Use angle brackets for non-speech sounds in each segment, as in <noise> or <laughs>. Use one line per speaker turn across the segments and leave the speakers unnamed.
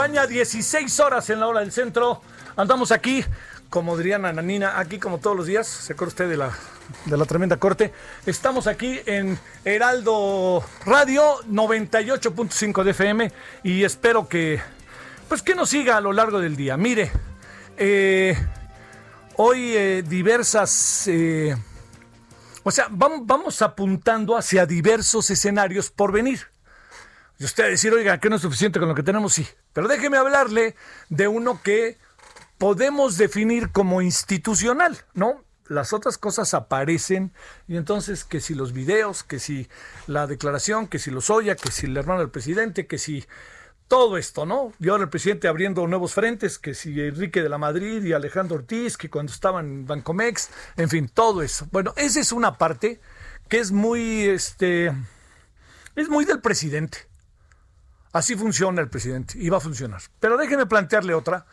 Acompaña 16 horas en la hora del centro. Andamos aquí, como dirían Nanina, aquí como todos los días, se acuerda usted de la, de la tremenda corte. Estamos aquí en Heraldo Radio 98.5 de FM y espero que, pues que nos siga a lo largo del día. Mire, eh, hoy eh, diversas... eh, o sea, vamos, vamos apuntando hacia diversos escenarios por venir. Y usted a decir, oiga, que no es suficiente con lo que tenemos, sí. Pero déjeme hablarle de uno que podemos definir como institucional, ¿no? Las otras cosas aparecen y entonces que si los videos, que si la declaración, que si los Oya, que si el hermano del presidente, que si todo esto, ¿no? Y ahora el presidente abriendo nuevos frentes, que si Enrique de la Madrid y Alejandro Ortiz, que cuando estaban en Bancomex, en fin, todo eso. Bueno, esa es una parte que es muy, este, es muy del presidente. Así funciona el presidente y va a funcionar. Pero déjeme plantearle otra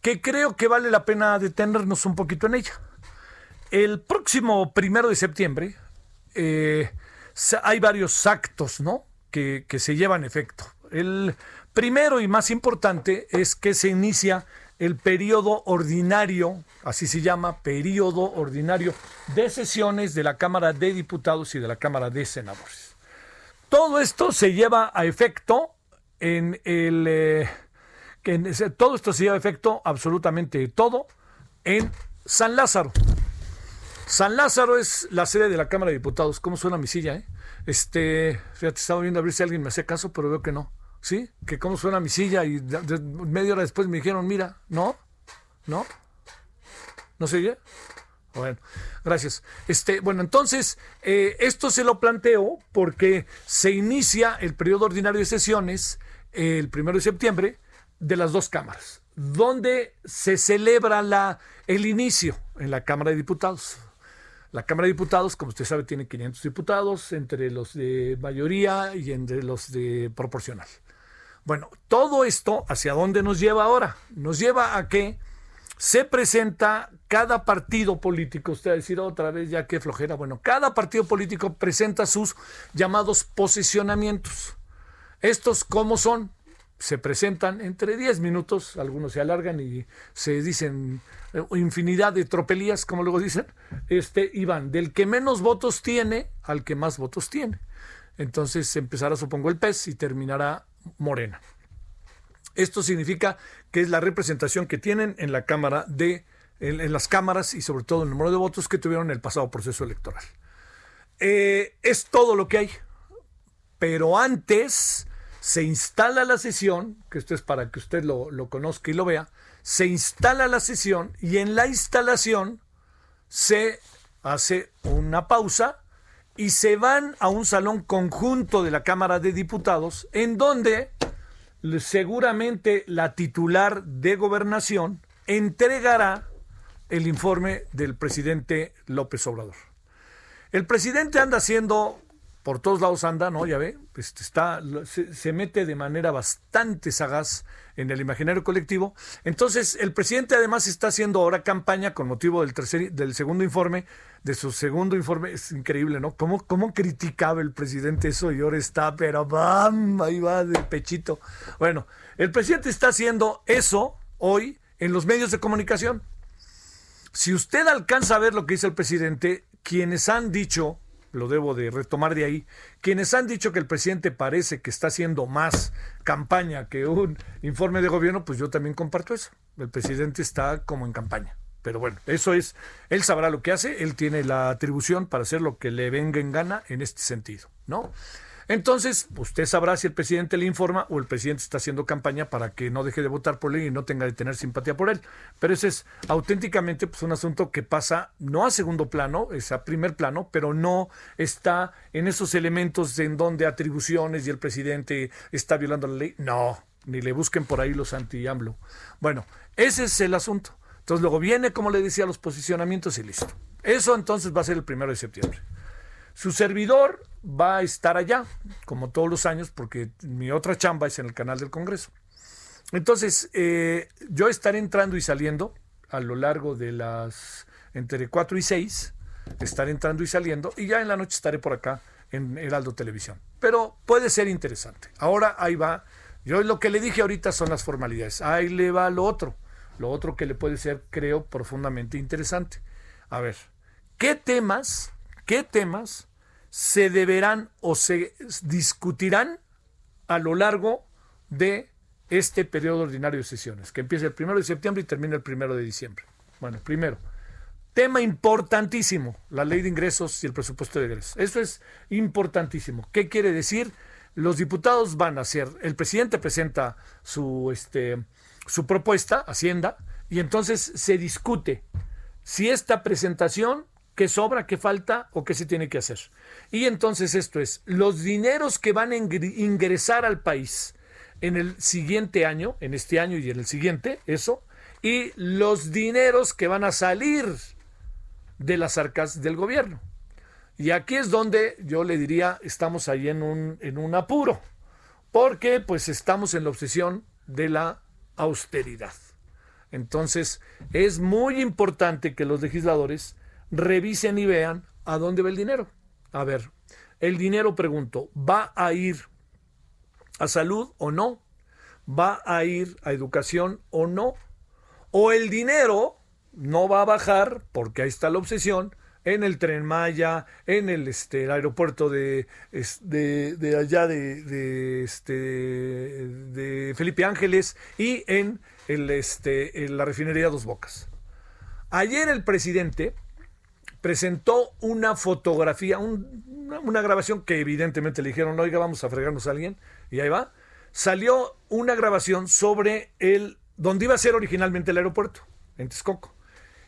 que creo que vale la pena detenernos un poquito en ella. El próximo primero de septiembre eh, hay varios actos ¿no? que, que se llevan efecto. El primero y más importante es que se inicia el periodo ordinario, así se llama, periodo ordinario de sesiones de la Cámara de Diputados y de la Cámara de Senadores. Todo esto se lleva a efecto en el... eh, que todo esto se lleva efecto, absolutamente todo, en San Lázaro. San Lázaro es la sede de la Cámara de Diputados. ¿Cómo suena mi silla, eh? Este, fíjate, estaba viendo a ver si alguien me hacía caso, pero veo que no. ¿Sí? Que cómo suena mi silla y media hora después me dijeron, mira, ¿no? ¿No? ¿No se oye? Bueno, gracias. Este, bueno, entonces, eh, esto se lo planteo porque se inicia el periodo ordinario de sesiones el primero de septiembre de las dos cámaras, donde se celebra la, el inicio en la Cámara de Diputados. La Cámara de Diputados, como usted sabe, tiene 500 diputados, entre los de mayoría y entre los de proporcional. Bueno, todo esto, ¿hacia dónde nos lleva ahora? Nos lleva a que se presenta cada partido político, usted va a decir otra vez ya qué flojera, bueno, cada partido político presenta sus llamados posicionamientos. Estos, ¿cómo son? Se presentan entre 10 minutos, algunos se alargan y se dicen eh, infinidad de tropelías, como luego dicen, este, y van del que menos votos tiene al que más votos tiene. Entonces empezará, supongo, el PES y terminará Morena. Esto significa que es la representación que tienen en la Cámara de, en, las cámaras y sobre todo el número de votos que tuvieron en el pasado proceso electoral. Eh, es todo lo que hay. Pero antes se instala la sesión, que esto es para que usted lo, lo conozca y lo vea, se instala la sesión y en la instalación se hace una pausa y se van a un salón conjunto de la Cámara de Diputados en donde seguramente la titular de gobernación entregará el informe del presidente López Obrador. El presidente anda haciendo por todos lados anda, ¿no? Ya ve, este, está, se, mete de manera bastante sagaz en el imaginario colectivo. Entonces, el presidente además está haciendo ahora campaña con motivo del tercer, del segundo informe, de su segundo informe. Es increíble, ¿no? ¿Cómo, cómo criticaba el presidente eso y ahora está, pero ¡bam! Ahí va de pechito. Bueno, el presidente está haciendo eso hoy en los medios de comunicación. Si usted alcanza a ver lo que dice el presidente, quienes han dicho lo debo de retomar de ahí, quienes han dicho que el presidente parece que está haciendo más campaña que un informe de gobierno, pues yo también comparto eso. El presidente está como en campaña. Pero bueno, eso es, él sabrá lo que hace, él tiene la atribución para hacer lo que le venga en gana en este sentido, ¿no? Entonces, usted sabrá si el presidente le informa o el presidente está haciendo campaña para que no deje de votar por él y no tenga de tener simpatía por él. Pero ese es auténticamente pues, un asunto que pasa no a segundo plano, es a primer plano, pero no está en esos elementos en donde atribuciones y el presidente está violando la ley. No, ni le busquen por ahí los anti-AMLO. Bueno, ese es el asunto. Entonces luego viene, como le decía, los posicionamientos y listo. Eso entonces va a ser el primero de septiembre. Su servidor va a estar allá, como todos los años, porque mi otra chamba es en el canal del Congreso. Entonces, eh, yo estaré entrando y saliendo a lo largo de las entre 4 y 6, estaré entrando y saliendo, y ya en la noche estaré por acá en Heraldo Televisión. Pero puede ser interesante. Ahora ahí va. Yo lo que le dije ahorita son las formalidades. Ahí le va lo otro. Lo otro que le puede ser, creo, profundamente interesante. A ver, ¿qué temas, qué temas se deberán o se discutirán a lo largo de este periodo ordinario de sesiones, que empieza el primero de septiembre y termina el primero de diciembre. Bueno, primero, tema importantísimo, la ley de ingresos y el presupuesto de ingresos. Eso es importantísimo. ¿Qué quiere decir? Los diputados van a hacer, el presidente presenta su, este, su propuesta, Hacienda, y entonces se discute si esta presentación qué sobra, qué falta o qué se tiene que hacer. Y entonces esto es, los dineros que van a ingresar al país en el siguiente año, en este año y en el siguiente, eso, y los dineros que van a salir de las arcas del gobierno. Y aquí es donde yo le diría, estamos ahí en un, en un apuro, porque pues estamos en la obsesión de la austeridad. Entonces, es muy importante que los legisladores revisen y vean a dónde va el dinero. A ver, el dinero, pregunto, ¿va a ir a salud o no? ¿Va a ir a educación o no? ¿O el dinero no va a bajar, porque ahí está la obsesión, en el tren Maya, en el, este, aeropuerto de, de, allá de, de, este, de Felipe Ángeles y en, el, este, en la refinería Dos Bocas? Ayer el presidente presentó una fotografía, una, grabación que evidentemente le dijeron, oiga, vamos a fregarnos a alguien, y ahí va. Salió una grabación sobre el, donde iba a ser originalmente el aeropuerto, en Texcoco.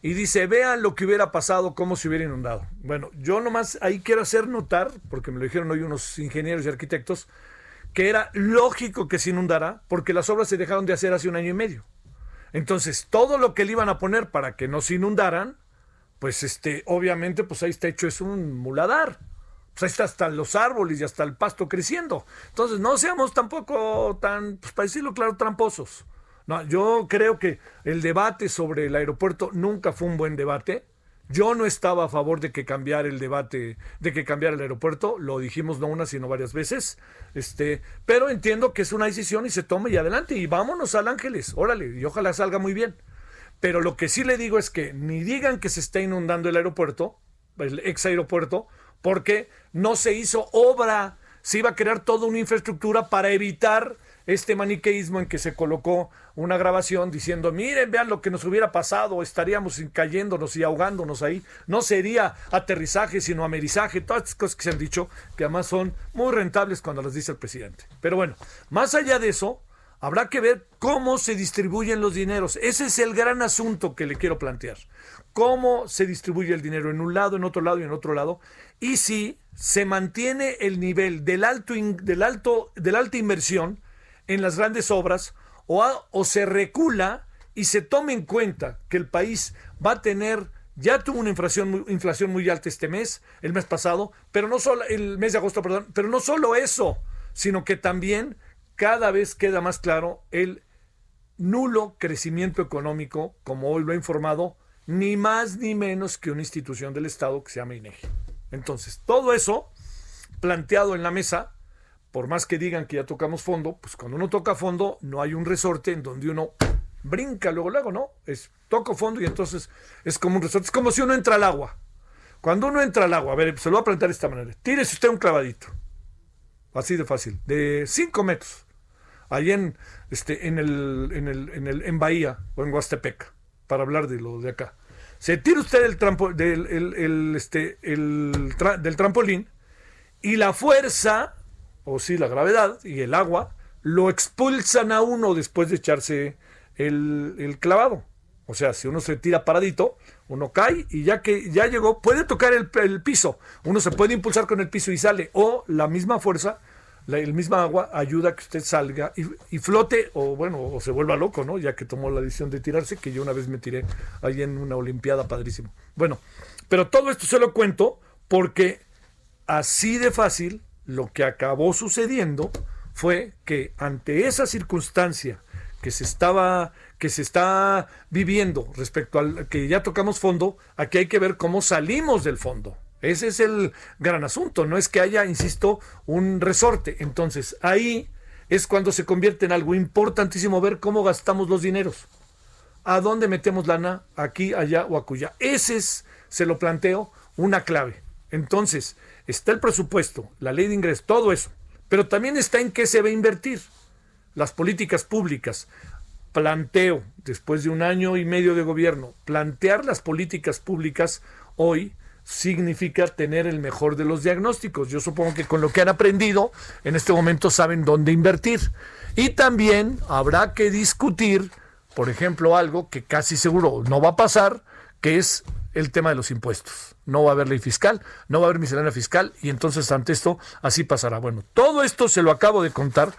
Y dice, vean lo que hubiera pasado, cómo se hubiera inundado. Bueno, yo nomás ahí quiero hacer notar, porque me lo dijeron hoy unos ingenieros y arquitectos, que era lógico que se inundara, porque las obras se dejaron de hacer hace un año y medio. Entonces, todo lo que le iban a poner para que no se inundaran, pues este, obviamente, pues ahí está hecho es un muladar. Pues ahí está hasta los árboles y hasta el pasto creciendo. Entonces, no seamos tampoco tan, pues para decirlo claro, tramposos. No, yo creo que el debate sobre el aeropuerto nunca fue un buen debate. Yo no estaba a favor de que cambiara el debate, de que cambiara el aeropuerto, lo dijimos no una sino varias veces, este, pero entiendo que es una decisión y se tome y adelante y vámonos al Ángeles, órale, y ojalá salga muy bien. Pero lo que sí le digo es que ni digan que se está inundando el aeropuerto, el ex aeropuerto, porque no se hizo obra. Se iba a crear toda una infraestructura para evitar este maniqueísmo en que se colocó una grabación diciendo, miren, vean lo que nos hubiera pasado, estaríamos cayéndonos y ahogándonos ahí. No sería aterrizaje, sino amerizaje, todas estas cosas que se han dicho, que además son muy rentables cuando las dice el presidente. Pero bueno, más allá de eso, Habrá que ver cómo se distribuyen los dineros. Ese es el gran asunto que le quiero plantear. Cómo se distribuye el dinero en un lado, en otro lado y en otro lado. Y si se mantiene el nivel del alto, del alto, de la alta inversión en las grandes obras o, o se recula y se tome en cuenta que el país va a tener ya tuvo una inflación inflación muy alta este mes, el mes pasado, pero no solo, el mes de agosto, perdón, pero no solo eso, sino que también cada vez queda más claro el nulo crecimiento económico, como hoy lo ha informado, ni más ni menos que una institución del Estado que se llama INEGI. Entonces, todo eso planteado en la mesa, por más que digan que ya tocamos fondo, pues cuando uno toca fondo no hay un resorte en donde uno brinca luego, luego, ¿no? Es toco fondo y entonces es como un resorte, es como si uno entra al agua. Cuando uno entra al agua, a ver, se lo voy a plantear de esta manera. Tírese usted un clavadito. Así de fácil, de 5 metros. Ahí en, este, en, el, en, el, en, el, en Bahía o en Huastepec, para hablar de lo de acá. Se tira usted del, trampo, del, el, este, el del trampolín y la fuerza, o sí, la gravedad y el agua, lo expulsan a uno después de echarse el, el clavado. O sea, si uno se tira paradito, uno cae y ya que ya llegó, puede tocar el, el, piso. Uno se puede impulsar con el piso y sale. O la misma fuerza, el misma agua ayuda a que usted salga y, y, flote o bueno, o se vuelva loco, ¿no? Ya que tomó la decisión de tirarse, que yo una vez me tiré ahí en una olimpiada padrísimo. Bueno, pero todo esto se lo cuento porque así de fácil lo que acabó sucediendo fue que ante esa circunstancia que se estaba que se está viviendo respecto al que ya tocamos fondo, aquí hay que ver cómo salimos del fondo. Ese es el gran asunto, no es que haya, insisto, un resorte. Entonces, ahí es cuando se convierte en algo importantísimo ver cómo gastamos los dineros. ¿A dónde metemos lana? Aquí, allá o acuya. Ese es, se lo planteo, una clave. Entonces, está el presupuesto, la ley de ingresos, todo eso. Pero también está en qué se va a invertir. Las políticas públicas planteo, después de un año y medio de gobierno, plantear las políticas públicas hoy significa tener el mejor de los diagnósticos. Yo supongo que con lo que han aprendido, en este momento saben dónde invertir. Y también habrá que discutir, por ejemplo, algo que casi seguro no va a pasar, que es el tema de los impuestos. No va a haber ley fiscal, no va a haber miscelánea fiscal y entonces ante esto así pasará. Bueno, todo esto se lo acabo de contar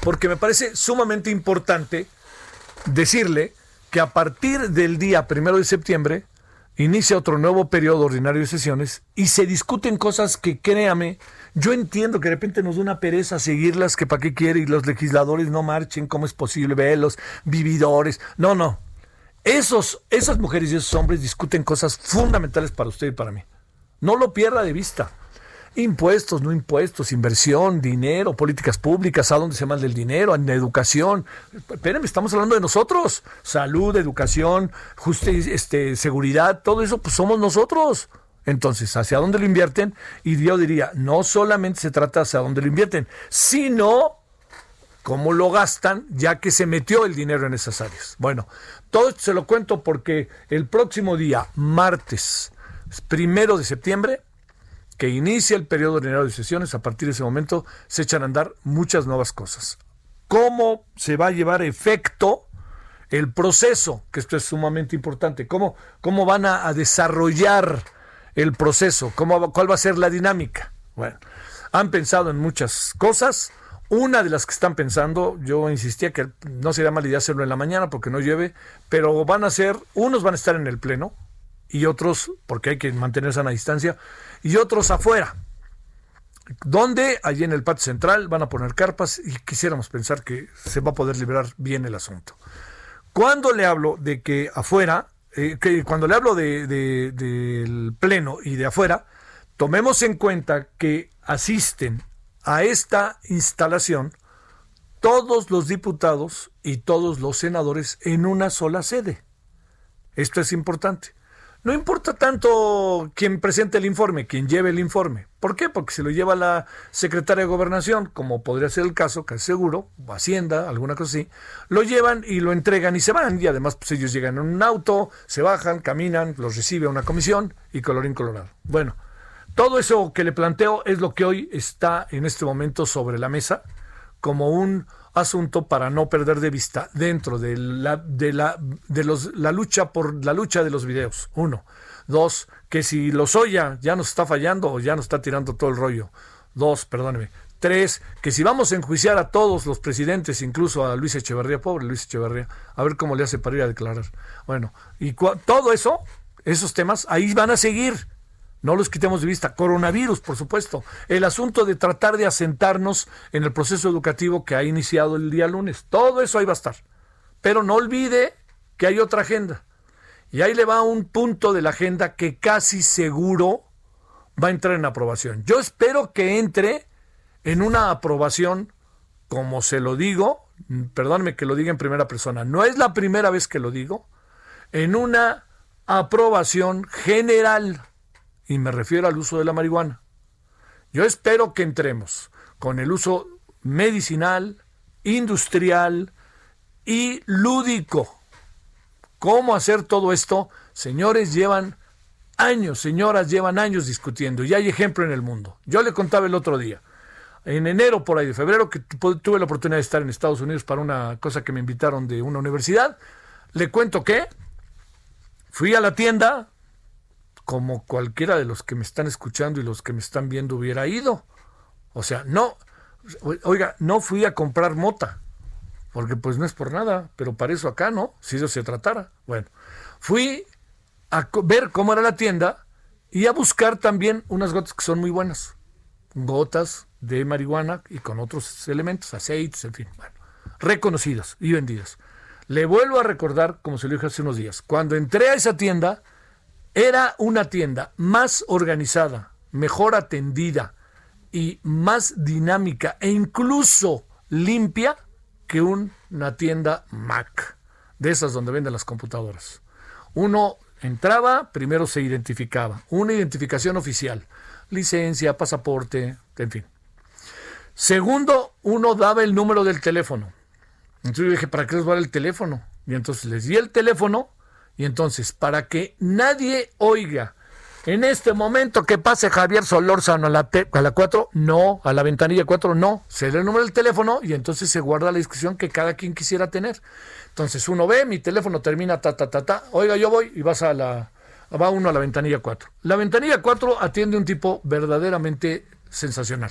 porque me parece sumamente importante decirle que a partir del día primero de septiembre inicia otro nuevo periodo ordinario de sesiones y se discuten cosas que, créame, yo entiendo que de repente nos da una pereza seguirlas, que para qué quiere y los legisladores no marchen, cómo es posible, ver los vividores. No, no. Esos, esas mujeres y esos hombres discuten cosas fundamentales para usted y para mí. No lo pierda de vista. Impuestos, no impuestos, inversión, dinero, políticas públicas, a dónde se manda el dinero, en educación. Espérenme, estamos hablando de nosotros. Salud, educación, justicia, este, seguridad, todo eso, pues somos nosotros. Entonces, ¿hacia dónde lo invierten? Y yo diría, no solamente se trata hacia dónde lo invierten, sino cómo lo gastan, ya que se metió el dinero en esas áreas. Bueno, todo esto se lo cuento porque el próximo día, martes, primero de septiembre, que inicia el periodo ordinario de sesiones, a partir de ese momento se echan a andar muchas nuevas cosas. ¿Cómo se va a llevar efecto el proceso? Que esto es sumamente importante. ¿Cómo, cómo van a, desarrollar el proceso? ¿Cómo, ¿Cuál va a ser la dinámica? Bueno, han pensado en muchas cosas. Una de las que están pensando, yo insistía que no sería mala idea hacerlo en la mañana porque no llueve, pero van a ser, unos van a estar en el pleno y otros, porque hay que mantenerse a una distancia, y otros afuera. Donde allí en el patio central van a poner carpas y quisiéramos pensar que se va a poder liberar bien el asunto. Cuando le hablo de que afuera, eh, que cuando le hablo de, de, del pleno y de afuera, tomemos en cuenta que asisten a esta instalación todos los diputados y todos los senadores en una sola sede. Esto es importante. No importa tanto quien presente el informe, quien lleve el informe. ¿Por qué? Porque si lo lleva la secretaria de Gobernación, como podría ser el caso, es seguro, o Hacienda, alguna cosa así, lo llevan y lo entregan y se van. Y además, pues ellos llegan en un auto, se bajan, caminan, los recibe una comisión y colorín colorado. Bueno, todo eso que le planteo es lo que hoy está en este momento sobre la mesa como un asunto para no perder de vista dentro de la, de la, de los, la lucha por la lucha de los videos. Uno. Dos, que si los Oya ya nos está fallando o ya nos está tirando todo el rollo. Dos, perdóneme. Tres, que si vamos a enjuiciar a todos los presidentes, incluso a Luis Echeverría, pobre Luis Echeverría, a ver cómo le hace para ir a declarar. Bueno, y todo eso esos temas, ahí van a seguir. No los quitemos de vista. Coronavirus, por supuesto. El asunto de tratar de asentarnos en el proceso educativo que ha iniciado el día lunes. Todo eso ahí va a estar. Pero no olvide que hay otra agenda. Y ahí le va un punto de la agenda que casi seguro va a entrar en aprobación. Yo espero que entre en una aprobación, como se lo digo, perdónme que lo diga en primera persona, no es la primera vez que lo digo, en una aprobación general y me refiero al uso de la marihuana. Yo espero que entremos con el uso medicinal, industrial y lúdico. ¿Cómo hacer todo esto? Señores, llevan años, señoras, llevan años discutiendo y hay ejemplo en el mundo. Yo le contaba el otro día, en enero por ahí de febrero, que tuve la oportunidad de estar en Estados Unidos para una cosa que me invitaron de una universidad, le cuento que fui a la tienda, como cualquiera de los que me están escuchando y los que me están viendo hubiera ido. O sea, no, oiga, no fui a comprar mota, porque pues no es por nada, pero para eso acá, ¿no? Si eso se tratara. Bueno, fui a ver cómo era la tienda y a buscar también unas gotas que son muy buenas. Gotas de marihuana y con otros elementos, aceites, en fin, bueno, reconocidas y vendidas. Le vuelvo a recordar, como se lo dije hace unos días, cuando entré a esa tienda, era una tienda más organizada, mejor atendida y más dinámica e incluso limpia que una tienda Mac, de esas donde venden las computadoras. Uno entraba, primero se identificaba, una identificación oficial, licencia, pasaporte, en fin. Segundo, uno daba el número del teléfono. Entonces yo dije, ¿para qué les va el teléfono? Y entonces les di el teléfono y entonces, para que nadie oiga en este momento que pase Javier Solórzano a la, a la 4, no, a la ventanilla 4, no, se da el número del teléfono y entonces se guarda la discusión que cada quien quisiera tener. Entonces uno ve, mi teléfono termina ta, ta, ta, ta, oiga, yo voy y vas a la, va uno a la ventanilla 4. La ventanilla 4 atiende un tipo verdaderamente sensacional.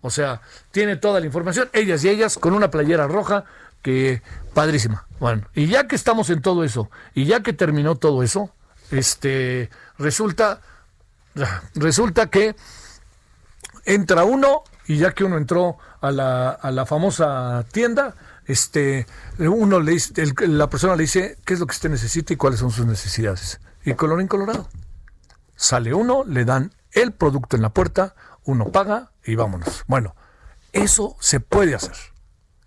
O sea, tiene toda la información, ellas y ellas, con una playera roja, que padrísima. Bueno, y ya que estamos en todo eso, y ya que terminó todo eso, este resulta resulta que entra uno y ya que uno entró a la, a la famosa tienda, este uno le dice, la persona le dice qué es lo que usted necesita y cuáles son sus necesidades. Y colorín colorado. Sale uno, le dan el producto en la puerta, uno paga y vámonos. Bueno, eso se puede hacer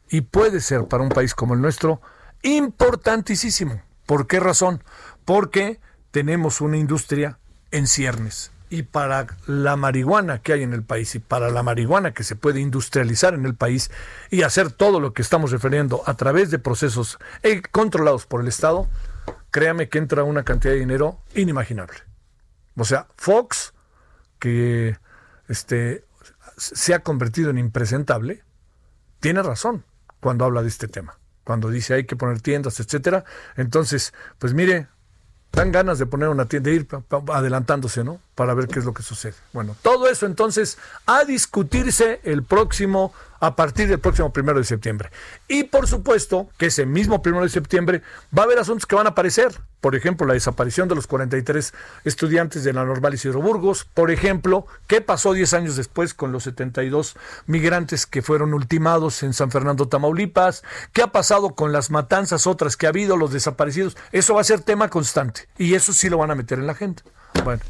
y puede ser para un país como el nuestro importantísimo. ¿Por qué razón? Porque tenemos una industria en ciernes. Y para la marihuana que hay en el país y para la marihuana que se puede industrializar en el país y hacer todo lo que estamos refiriendo a través de procesos eh, controlados por el Estado, créame que entra una cantidad de dinero inimaginable. O sea, Fox, que este, se ha convertido en impresentable, tiene razón cuando habla de este tema, cuando dice hay que poner tiendas, etcétera. Entonces, pues mire, dan ganas de poner una tienda, de ir adelantándose, ¿no? Para ver qué es lo que sucede. Bueno, todo eso entonces a discutirse el próximo a partir del próximo primero de septiembre. Y por supuesto que ese mismo primero de septiembre va a haber asuntos que van a aparecer. Por ejemplo, la desaparición de los 43 estudiantes de la Normal Isidro Burgos. Por ejemplo, qué pasó 10 años después con los 72 migrantes que fueron ultimados en San Fernando, Tamaulipas. ¿Qué ha pasado con las matanzas otras que ha habido, los desaparecidos? Eso va a ser tema constante. Y eso sí lo van a meter en la agenda. Bueno.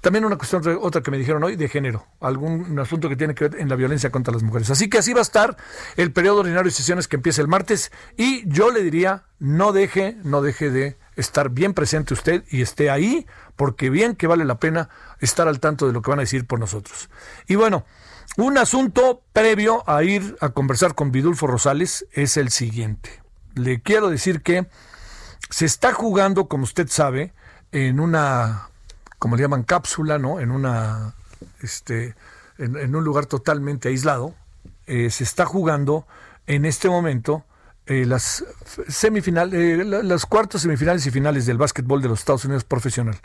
También una cuestión, otra que me dijeron hoy, de género, algún asunto que tiene que ver en la violencia contra las mujeres. Así que así va a estar el periodo ordinario de sesiones que empieza el martes y yo le diría, no deje, no deje de estar bien presente usted y esté ahí, porque bien que vale la pena estar al tanto de lo que van a decir por nosotros. Y bueno, un asunto previo a ir a conversar con Vidulfo Rosales es el siguiente. Le quiero decir que se está jugando, como usted sabe, en una como le llaman cápsula, ¿no? En una, este, en, un lugar totalmente aislado. Eh, se está jugando en este momento eh, las semifinales, eh, las cuartas semifinales y finales del básquetbol de los Estados Unidos profesional.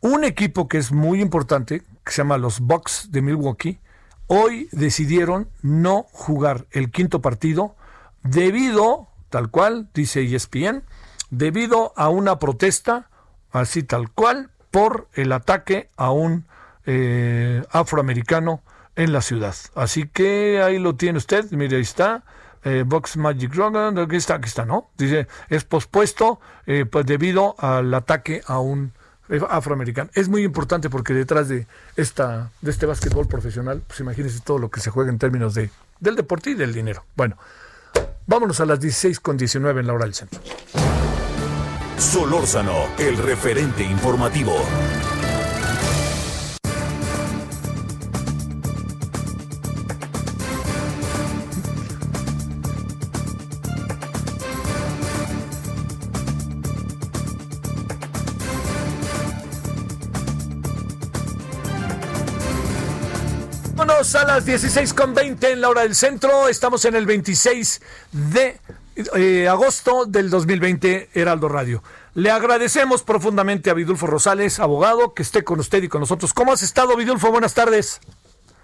Un equipo que es muy importante, que se llama los Bucks de Milwaukee, hoy decidieron no jugar el quinto partido debido, tal cual dice ESPN, debido a una protesta así tal cual, por el ataque a un eh, afroamericano en la ciudad. Así que ahí lo tiene usted, mire, ahí está. Eh, Box Magic Rogan, aquí está, aquí está, ¿no? Dice, es pospuesto eh, pues debido al ataque a un afroamericano. Es muy importante porque detrás de esta de este básquetbol profesional, pues imagínense todo lo que se juega en términos de del deporte y del dinero. Bueno, vámonos a las 16 con 19 en la hora del centro.
Solórzano, el referente informativo.
A las 16 con 20 en la hora del centro. Estamos en el 26 de eh, agosto del 2020, Heraldo Radio. Le agradecemos profundamente a Vidulfo Rosales, abogado, que esté con usted y con nosotros. ¿Cómo has estado, Vidulfo? Buenas tardes.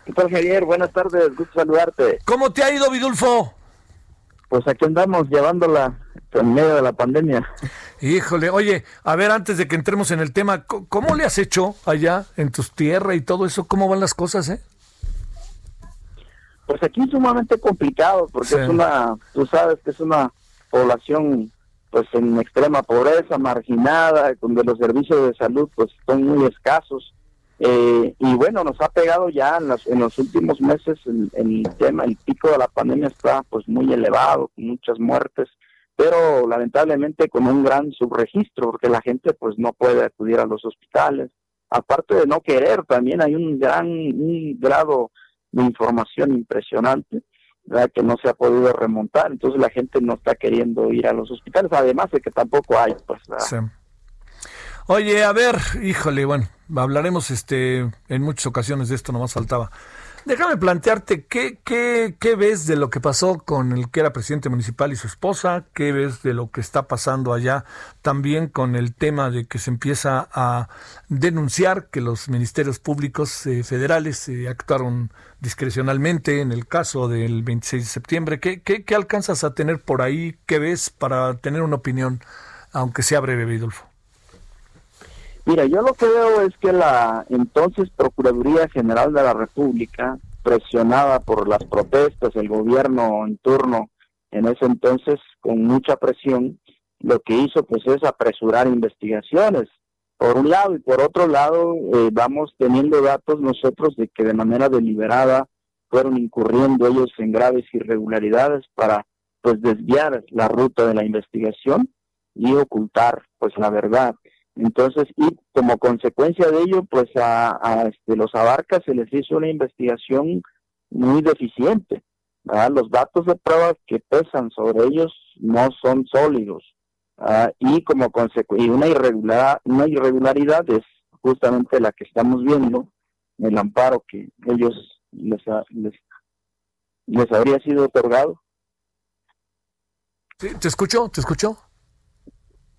¿Qué tal, Javier? Buenas tardes, gusto saludarte.
¿Cómo te ha ido, Vidulfo?
Pues aquí andamos llevándola en medio de la pandemia.
Híjole, oye, a ver, antes de que entremos en el tema, ¿cómo le has hecho allá en tus tierras y todo eso? ¿Cómo van las cosas, eh?
Pues aquí es sumamente complicado porque
Sí.
es una, tú sabes que es una población pues en extrema pobreza, marginada, donde los servicios de salud pues son muy escasos. Eh, y bueno, nos ha pegado ya en los, en los últimos meses el, el tema, el pico de la pandemia está pues muy elevado, con muchas muertes, pero lamentablemente con un gran subregistro, porque la gente pues no puede acudir a los hospitales. Aparte de no querer, también hay un gran un grado de información impresionante ¿verdad? que no se ha podido remontar, entonces la gente no está queriendo ir a los hospitales, además de que tampoco hay, pues.
Oye, a ver, híjole, bueno, hablaremos este en muchas ocasiones de esto, nomás faltaba. Déjame plantearte, ¿qué, qué, ¿qué ves de lo que pasó con el que era presidente municipal y su esposa? ¿Qué ves de lo que está pasando allá también con el tema de que se empieza a denunciar que los ministerios públicos eh, federales eh, actuaron discrecionalmente en el caso del 26 de septiembre? ¿Qué, qué, ¿Qué alcanzas a tener por ahí? ¿Qué ves para tener una opinión, aunque sea breve, Vidulfo?
Mira, yo lo que veo es que la entonces Procuraduría General de la República, presionada por las protestas, el gobierno en turno en ese entonces, con mucha presión, lo que hizo pues es apresurar investigaciones, por un lado, y por otro lado, eh, vamos teniendo datos nosotros de que de manera deliberada fueron incurriendo ellos en graves irregularidades para pues desviar la ruta de la investigación y ocultar pues la verdad. Entonces, y como consecuencia de ello, pues a, a, este, los abarcas se les hizo una investigación muy deficiente. Los datos de pruebas que pesan sobre ellos no son sólidos. ¿verdad? y como consecuencia, una, irregular, una irregularidad es justamente la que estamos viendo, el amparo que ellos les, ha, les, les habría sido otorgado.
Sí, ¿Te escucho? ¿Te escucho?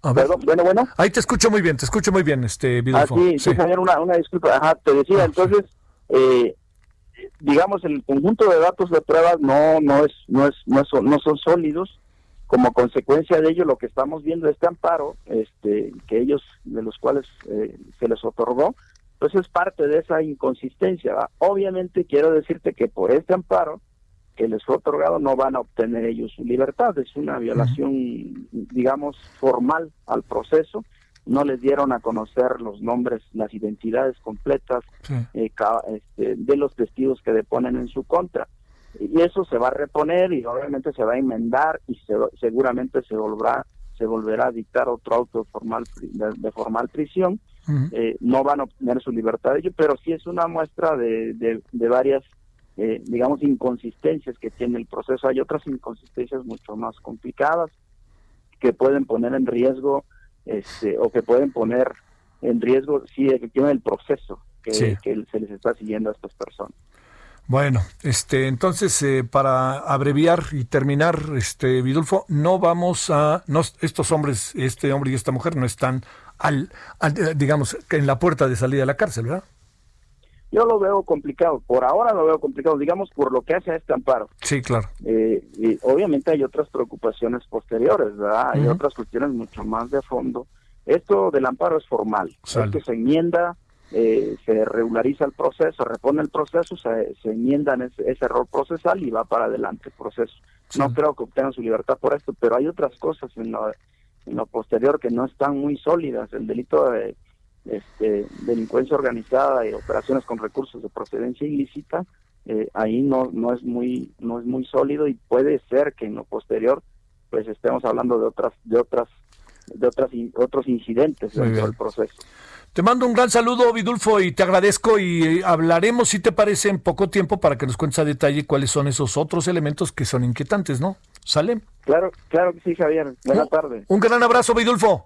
A ver. Perdón, bueno, bueno.
Ahí te escucho muy bien, te escucho muy bien, este Vidulfo.
Ah, sí, sí, Javier, una, una disculpa. Ajá, te decía, ah, entonces, sí. eh, digamos, el conjunto de datos de pruebas no no es no es no, es, no son sólidos. Como consecuencia de ello, lo que estamos viendo este amparo, este, que ellos de los cuales eh, se les otorgó, pues es parte de esa inconsistencia. ¿va? Obviamente quiero decirte que por este amparo que les fue otorgado no van a obtener ellos su libertad. Es una violación, digamos, formal al proceso. No les dieron a conocer los nombres, las identidades completas sí. eh, este, de los testigos que deponen en su contra. Y eso se va a reponer y obviamente se va a enmendar y se, seguramente se volverá, se volverá a dictar otro auto formal de, de formal prisión. Uh -huh. eh, no van a obtener su libertad de ello, pero sí es una muestra de, de, de varias eh, digamos, inconsistencias que tiene el proceso. Hay otras inconsistencias mucho más complicadas que pueden poner en riesgo, este, o que pueden poner en riesgo, sí, efectivamente, el proceso que, sí. que se les está siguiendo a estas personas.
Bueno, este, entonces eh, para abreviar y terminar, este, Vidulfo, no vamos a, no, estos hombres, este hombre y esta mujer no están al, al, digamos, en la puerta de salida de la cárcel, ¿verdad?
Yo lo veo complicado, por ahora lo veo complicado, digamos, por lo que hace a este amparo.
Sí, claro.
Eh, y obviamente hay otras preocupaciones posteriores, ¿verdad? Hay uh -huh. otras cuestiones mucho más de fondo Esto del amparo es formal,
Sale.
esto se enmienda, eh, se regulariza el proceso, repone el proceso, se, se enmienda en ese, ese error procesal y va para adelante el proceso. No creo que obtengan su libertad por esto, pero hay otras cosas en lo, en lo posterior que no están muy sólidas. El delito de este, delincuencia organizada y operaciones con recursos de procedencia ilícita, eh, ahí no, no es muy no es muy sólido y puede ser que en lo posterior pues estemos hablando de otras de otras de otras otros incidentes dentro del proceso.
Te mando un gran saludo, Vidulfo, y te agradezco y hablaremos, si te parece, en poco tiempo para que nos cuentes a detalle cuáles son esos otros elementos que son inquietantes, ¿no? ¿Sale?
Claro, claro que sí, Javier. Buenas tardes.
Un gran abrazo, Vidulfo.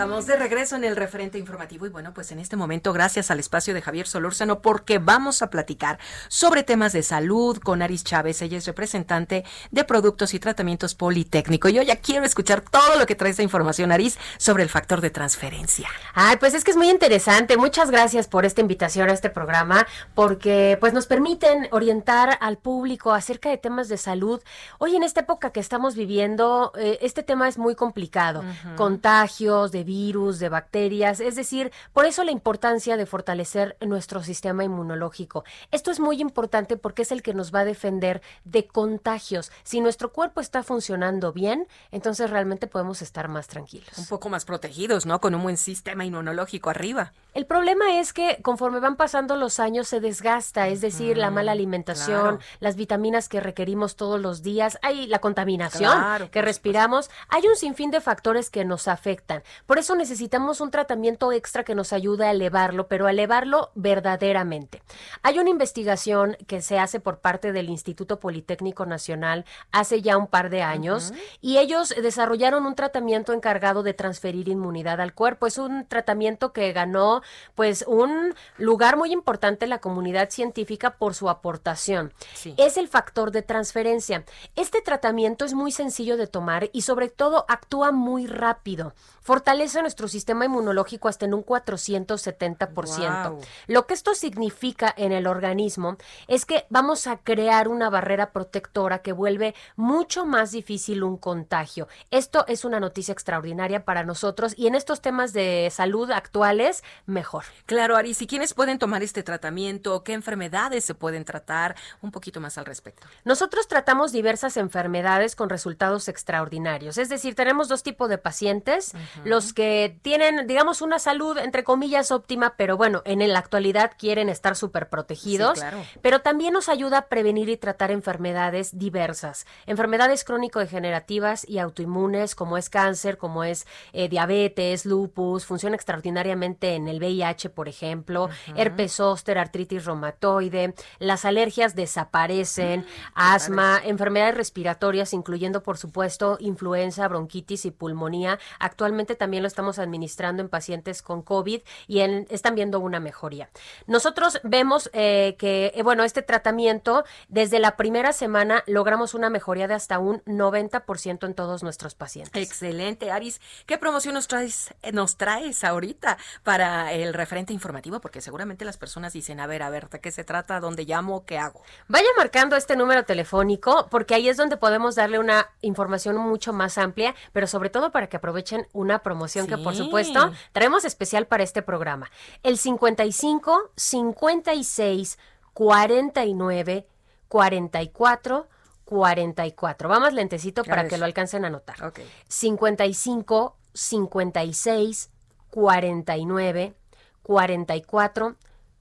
Estamos de regreso en el referente informativo y bueno, pues en este momento gracias al espacio de Javier Solórzano porque vamos a platicar sobre temas de salud con Aris Chávez, ella es representante de productos y tratamientos Politécnico. Yo ya quiero escuchar todo lo que trae esta información, Aris, sobre el factor de transferencia.
Ay, pues es que es muy interesante. Muchas gracias por esta invitación a este programa, porque pues nos permiten orientar al público acerca de temas de salud. Hoy en esta época que estamos viviendo, eh, este tema es muy complicado. Contagios de virus, de bacterias, es decir, por eso la importancia de fortalecer nuestro sistema inmunológico. Esto es muy importante porque es el que nos va a defender de contagios. Si nuestro cuerpo está funcionando bien, entonces realmente podemos estar más tranquilos.
Un poco más protegidos, ¿no? Con un buen sistema inmunológico arriba.
El problema es que conforme van pasando los años se desgasta, es decir, la mala alimentación,
claro.
las vitaminas que requerimos todos los días, hay la contaminación
Claro,
que respiramos, hay un sinfín de factores que nos afectan. Por eso necesitamos un tratamiento extra que nos ayude a elevarlo, pero a elevarlo verdaderamente. Hay una investigación que se hace por parte del Instituto Politécnico Nacional hace ya un par de años y ellos desarrollaron un tratamiento encargado de transferir inmunidad al cuerpo. Es un tratamiento que ganó pues un lugar muy importante en la comunidad científica por su aportación.
Sí.
Es el factor de transferencia. Este tratamiento es muy sencillo de tomar y sobre todo actúa muy rápido. Fortalece nuestro sistema inmunológico hasta en un 470%.
Guau.
Lo que esto significa en el organismo es que vamos a crear una barrera protectora que vuelve mucho más difícil un contagio. Esto es una noticia extraordinaria para nosotros y en estos temas de salud actuales, mejor.
Claro, Aris, ¿y quiénes pueden tomar este tratamiento? ¿Qué enfermedades se pueden tratar? Un poquito más al respecto.
Nosotros tratamos diversas enfermedades con resultados extraordinarios. Es decir, tenemos dos tipos de pacientes, los que tienen, digamos, una salud, entre comillas, óptima, pero bueno, en la actualidad quieren estar súper protegidos.
Sí, claro.
Pero también nos ayuda a prevenir y tratar enfermedades diversas. Enfermedades crónico-degenerativas y autoinmunes, como es cáncer, como es eh, diabetes, lupus, funciona extraordinariamente en el VIH, por ejemplo, herpes zóster, artritis reumatoide, las alergias desaparecen, asma, enfermedades respiratorias, incluyendo, por supuesto, influenza, bronquitis y pulmonía. Actualmente también lo estamos administrando en pacientes con COVID y en- están viendo una mejoría. Nosotros vemos eh, que, eh, bueno, este tratamiento, desde la primera semana logramos una mejoría de hasta un 90% en todos nuestros pacientes.
Excelente, Aris. ¿Qué promoción nos traes, eh, nos traes ahorita para el referente informativo? Porque seguramente las personas dicen, a ver, a ver, ¿de qué se trata? ¿Dónde llamo? ¿Qué hago?
Vaya marcando este número telefónico porque ahí es donde podemos darle una información mucho más amplia, pero sobre todo para que aprovechen una promoción que por supuesto traemos especial para este programa. El 55 56 49 44 44. Va más lentecito para que lo alcancen a notar.
Ok.
55 56 49 44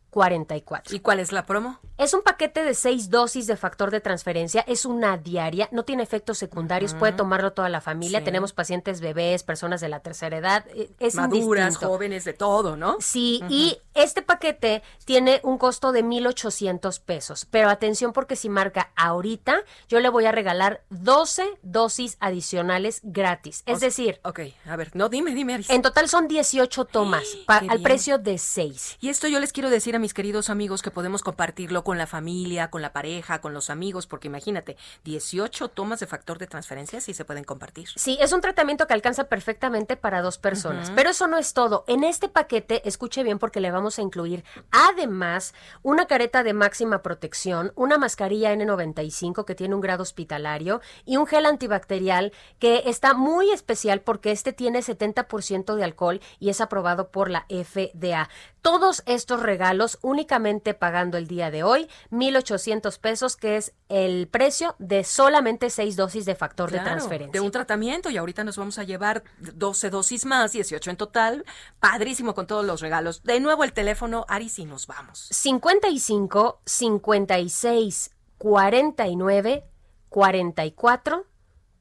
44.
¿Y cuál es la promo?
Es un paquete de seis dosis de factor de transferencia, es una diaria, no tiene efectos secundarios, puede tomarlo toda la familia.
Sí.
Tenemos pacientes bebés, personas de la tercera edad, eh, es
Maduras,
indistinto.
jóvenes, de todo, ¿no?
Sí, y Este paquete tiene un costo de 1.800 pesos, pero atención porque si marca ahorita, yo le voy a regalar 12 dosis adicionales gratis. Es decir...
Ok, a ver, no, dime, dime.
En total son 18 tomas <gasps> al precio de 6.
Y esto yo les quiero decir a mis queridos amigos que podemos compartirlo con la familia, con la pareja, con los amigos, porque imagínate, 18 tomas de factor de transferencia sí se pueden compartir.
Sí, es un tratamiento que alcanza perfectamente para dos personas, pero eso no es todo. En este paquete, escuche bien porque le va vamos a incluir además una careta de máxima protección, una mascarilla N95 que tiene un grado hospitalario y un gel antibacterial que está muy especial porque este tiene 70% de alcohol y es aprobado por la FDA. Todos estos regalos únicamente pagando el día de hoy 1.800 pesos, que es el precio de solamente seis dosis de factor de transferencia.
De un tratamiento y ahorita nos vamos a llevar 12 dosis más, 18 en total. Padrísimo con todos los regalos. De nuevo el teléfono, Aris, y nos vamos.
55 56 49 44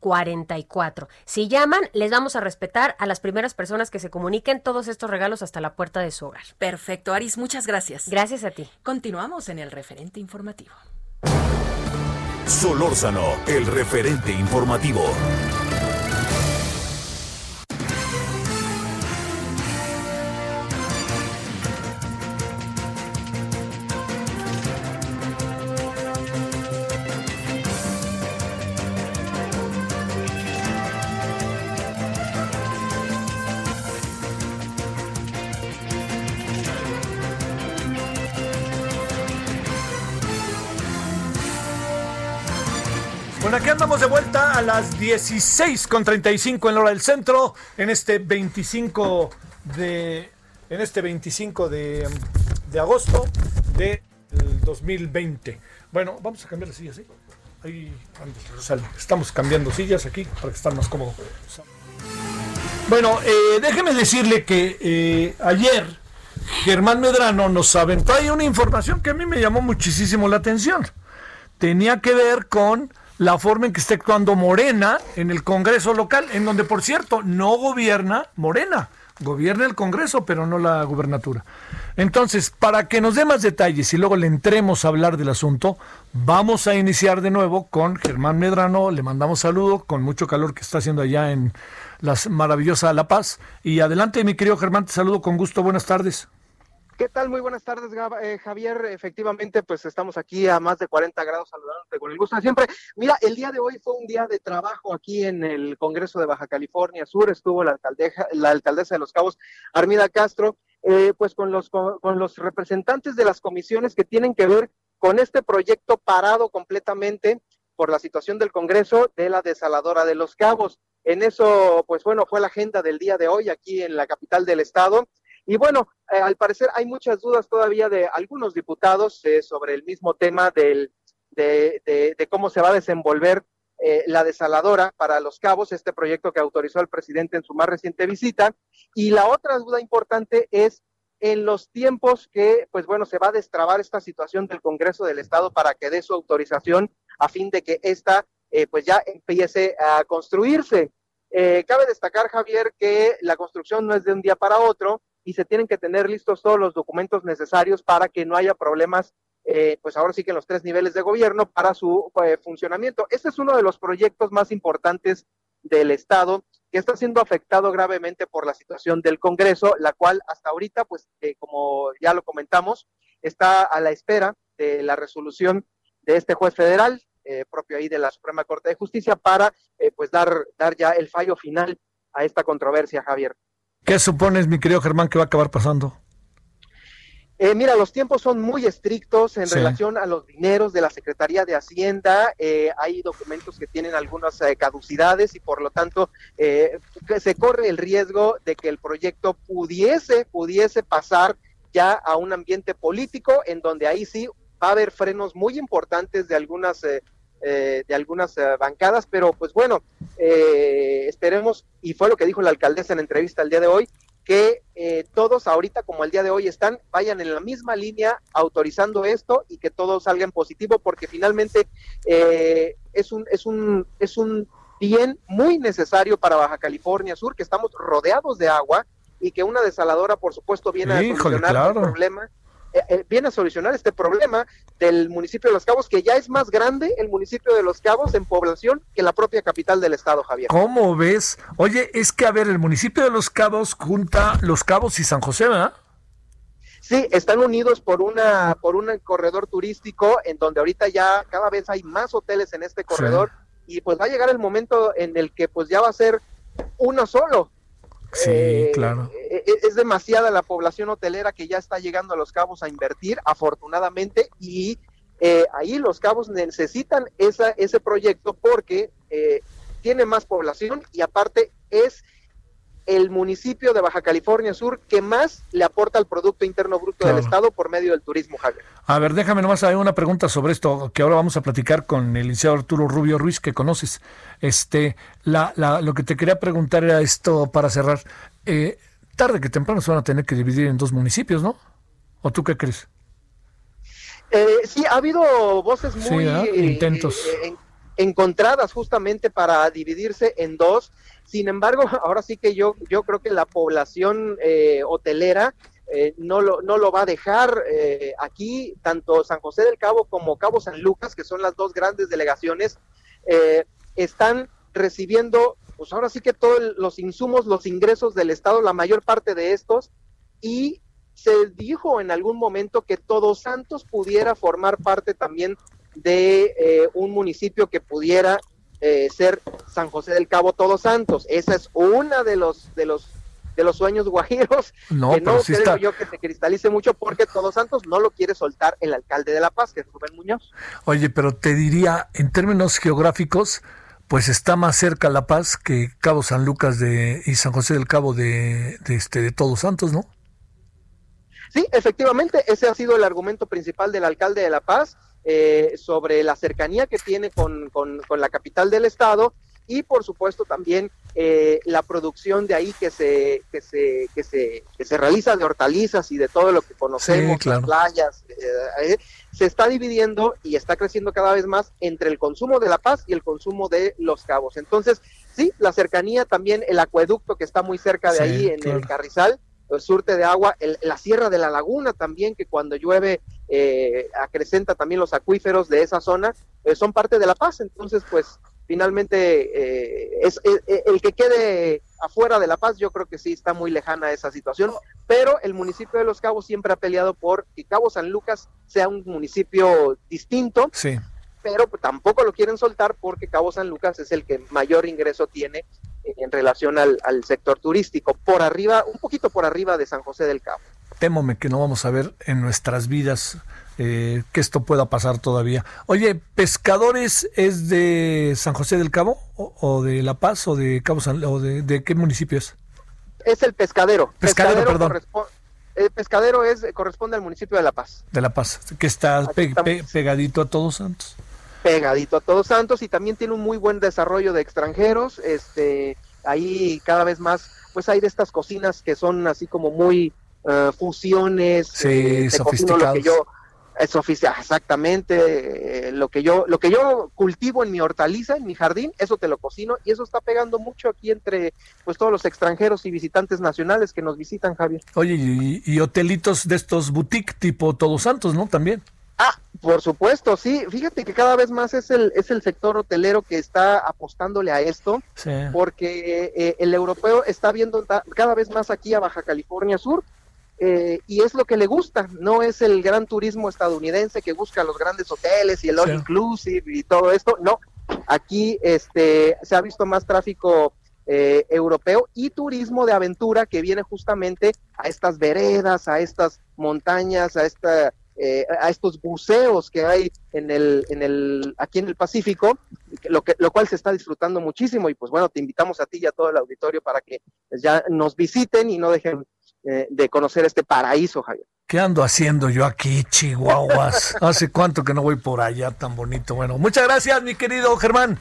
44. Si llaman, les vamos a respetar a las primeras personas que se comuniquen todos estos regalos hasta la puerta de su hogar.
Perfecto, Aris, muchas gracias.
Gracias a ti.
Continuamos en el referente informativo.
Solórzano, el referente informativo.
Las 16 con 35 en la hora del centro, en este 25 de, en este 25 de, de agosto del 2020. Bueno, vamos a cambiar de sillas, ¿sí? Estamos cambiando sillas aquí para que estén más cómodo. Bueno, eh, déjeme decirle que eh, ayer Germán Medrano nos aventó ahí una información que a mí me llamó muchísimo la atención. Tenía que ver con la forma en que está actuando Morena en el Congreso local, en donde, por cierto, no gobierna Morena, gobierna el Congreso, pero no la gubernatura. Entonces, para que nos dé más detalles y luego le entremos a hablar del asunto, vamos a iniciar de nuevo con Germán Medrano, le mandamos saludo con mucho calor que está haciendo allá en la maravillosa La Paz. Y adelante, mi querido Germán, te saludo con gusto, buenas tardes.
¿Qué tal? Muy buenas tardes, eh, Javier. Efectivamente, pues estamos aquí a más de 40 grados saludándote con el gusto de siempre. Mira, el día de hoy fue un día de trabajo aquí en el Congreso de Baja California Sur. Estuvo la, alcaldesa, la alcaldesa de Los Cabos, Armida Castro, eh, pues con los, con los representantes de las comisiones que tienen que ver con este proyecto parado completamente por la situación del Congreso de la desaladora de Los Cabos. En eso, pues bueno, fue la agenda del día de hoy aquí en la capital del estado. Y bueno, eh, al parecer hay muchas dudas todavía de algunos diputados eh, sobre el mismo tema del, de, cómo se va a desenvolver eh, la desaladora para los cabos, este proyecto que autorizó el presidente en su más reciente visita. Y la otra duda importante es en los tiempos que, pues bueno, se va a destrabar esta situación del Congreso del Estado para que dé su autorización a fin de que esta, pues ya empiece a construirse. cabe destacar, Javier, que la construcción no es de un día para otro, y se tienen que tener listos todos los documentos necesarios para que no haya problemas, eh, pues ahora sí que en los tres niveles de gobierno para su eh, funcionamiento. Este es uno de los proyectos más importantes del Estado que está siendo afectado gravemente por la situación del Congreso, la cual hasta ahorita, pues eh, como ya lo comentamos, está a la espera de la resolución de este juez federal, propio ahí de la Suprema Corte de Justicia, para pues dar, dar ya el fallo final a esta controversia, Javier.
¿Qué supones, mi querido Germán, que va a acabar pasando?
Eh, mira, los tiempos son muy estrictos en relación a los dineros de la Secretaría de Hacienda. Eh, hay documentos que tienen algunas eh, caducidades y por lo tanto se corre el riesgo de que el proyecto pudiese, pudiese pasar ya a un ambiente político en donde ahí sí va a haber frenos muy importantes de algunas eh, de algunas eh, bancadas, pero pues bueno, eh, esperemos, y fue lo que dijo la alcaldesa en entrevista el día de hoy, que todos ahorita como el día de hoy están, vayan en la misma línea autorizando esto y que todo salga en positivo, porque finalmente es, un, es, un, es un bien muy necesario para Baja California Sur, que estamos rodeados de agua y que una desaladora, por supuesto, viene a solucionar el problema. Eh, eh, viene a solucionar este problema del municipio de Los Cabos, que ya es más grande el municipio de Los Cabos en población que la propia capital del estado, Javier.
¿Cómo ves? Oye, es que, a ver, el municipio de Los Cabos junta Los Cabos y San José, ¿verdad?
Sí, están unidos por una por un corredor turístico en donde ahorita ya cada vez hay más hoteles en este corredor y pues va a llegar el momento en el que pues ya va a ser uno solo.
Sí, eh, claro.
Eh, eh, es demasiada la población hotelera que ya está llegando a Los Cabos a invertir, afortunadamente, y ahí Los Cabos necesitan esa, ese proyecto porque tiene más población y aparte es el municipio de Baja California Sur que más le aporta al Producto Interno Bruto del Estado por medio del turismo, Javier.
A ver, déjame nomás hacer una pregunta sobre esto, que ahora vamos a platicar con el licenciado Arturo Rubio Ruiz, que conoces. Este, la, la, lo que te quería preguntar era esto para cerrar. Eh, tarde que temprano se van a tener que dividir en dos municipios, ¿no? ¿O tú qué crees?
Eh, sí, ha habido voces muy
intentos.
Eh, encontradas justamente para dividirse en dos. Sin embargo, <laughs> ahora sí que yo, yo creo que la población eh, hotelera eh, no, lo, no lo va a dejar eh, aquí, tanto San José del Cabo como Cabo San Lucas, que son las dos grandes delegaciones, están recibiendo, pues ahora sí que todos los insumos, los ingresos del Estado, la mayor parte de estos, y se dijo en algún momento que Todos Santos pudiera formar parte también de eh, un municipio que pudiera eh, ser San José del Cabo Todos Santos. Esa es una de los de los de los sueños guajiros
no,
que no creo yo que se cristalice mucho porque Todos Santos no lo quiere soltar el alcalde de La Paz, que es Rubén Muñoz.
Oye, pero te diría, en términos geográficos, pues está más cerca La Paz que Cabo San Lucas de, y San José del Cabo de, de, este, de Todos Santos, ¿no?
Sí, efectivamente, ese ha sido el argumento principal del alcalde de La Paz eh, sobre la cercanía que tiene con, con, la capital del estado y por supuesto también eh, la producción de ahí que se, que se, que se, que se realiza de hortalizas y de todo lo que conocemos, las playas, eh, se está dividiendo y está creciendo cada vez más entre el consumo de La Paz y el consumo de Los Cabos. Entonces, sí, la cercanía también, el acueducto que está muy cerca de ahí en el Carrizal, el surte de agua, la Sierra de la Laguna también, que cuando llueve eh, acrecenta también los acuíferos de esa zona, eh, son parte de La Paz. Entonces, pues finalmente eh, es, el que quede afuera de La Paz, yo creo que sí está muy lejana esa situación, pero el municipio de Los Cabos siempre ha peleado por que Cabo San Lucas sea un municipio distinto.
Sí.
Pero tampoco lo quieren soltar porque Cabo San Lucas es el que mayor ingreso tiene en relación al, al sector turístico, por arriba, un poquito por arriba de San José del Cabo
témome que no vamos a ver en nuestras vidas eh, que esto pueda pasar todavía. Oye, ¿Pescadores es de San José del Cabo o, de La Paz o de Cabo San, o de, qué municipio es?
Es el Pescadero.
Pescadero, perdón.
El pescadero es, corresponde al municipio de La Paz.
De La Paz, que está pegadito a Todos Santos.
Pegadito a Todos Santos y también tiene un muy buen desarrollo de extranjeros. Este, ahí cada vez más, pues hay de estas cocinas que son así como muy uh, fusiones,
sí, eh, sofisticados.
Lo que yo, es exactamente eh, lo que yo lo que yo cultivo en mi hortaliza en mi jardín eso te lo cocino y eso está pegando mucho aquí entre pues todos los extranjeros y visitantes nacionales que nos visitan Javier.
Oye y, hotelitos de estos boutique tipo Todos Santos no también.
Ah por supuesto sí. Fíjate que cada vez más es el es el sector hotelero que está apostándole a esto porque eh, el europeo está viendo cada vez más aquí a Baja California Sur eh, y es lo que le gusta, no es el gran turismo estadounidense que busca los grandes hoteles y el all inclusive y todo esto, no, aquí este se ha visto más tráfico eh, europeo y turismo de aventura que viene justamente a estas veredas, a estas montañas, a esta eh, a estos buceos que hay en el, en el, aquí en el Pacífico, lo, que, lo cual se está disfrutando muchísimo. Y pues bueno, te invitamos a ti y a todo el auditorio para que pues, ya nos visiten y no dejen eh, de conocer este paraíso, Javier.
¿Qué ando haciendo yo aquí, Chihuahuas? <laughs> ¿Hace cuánto que no voy por allá tan bonito? Bueno, muchas gracias, mi querido Germán.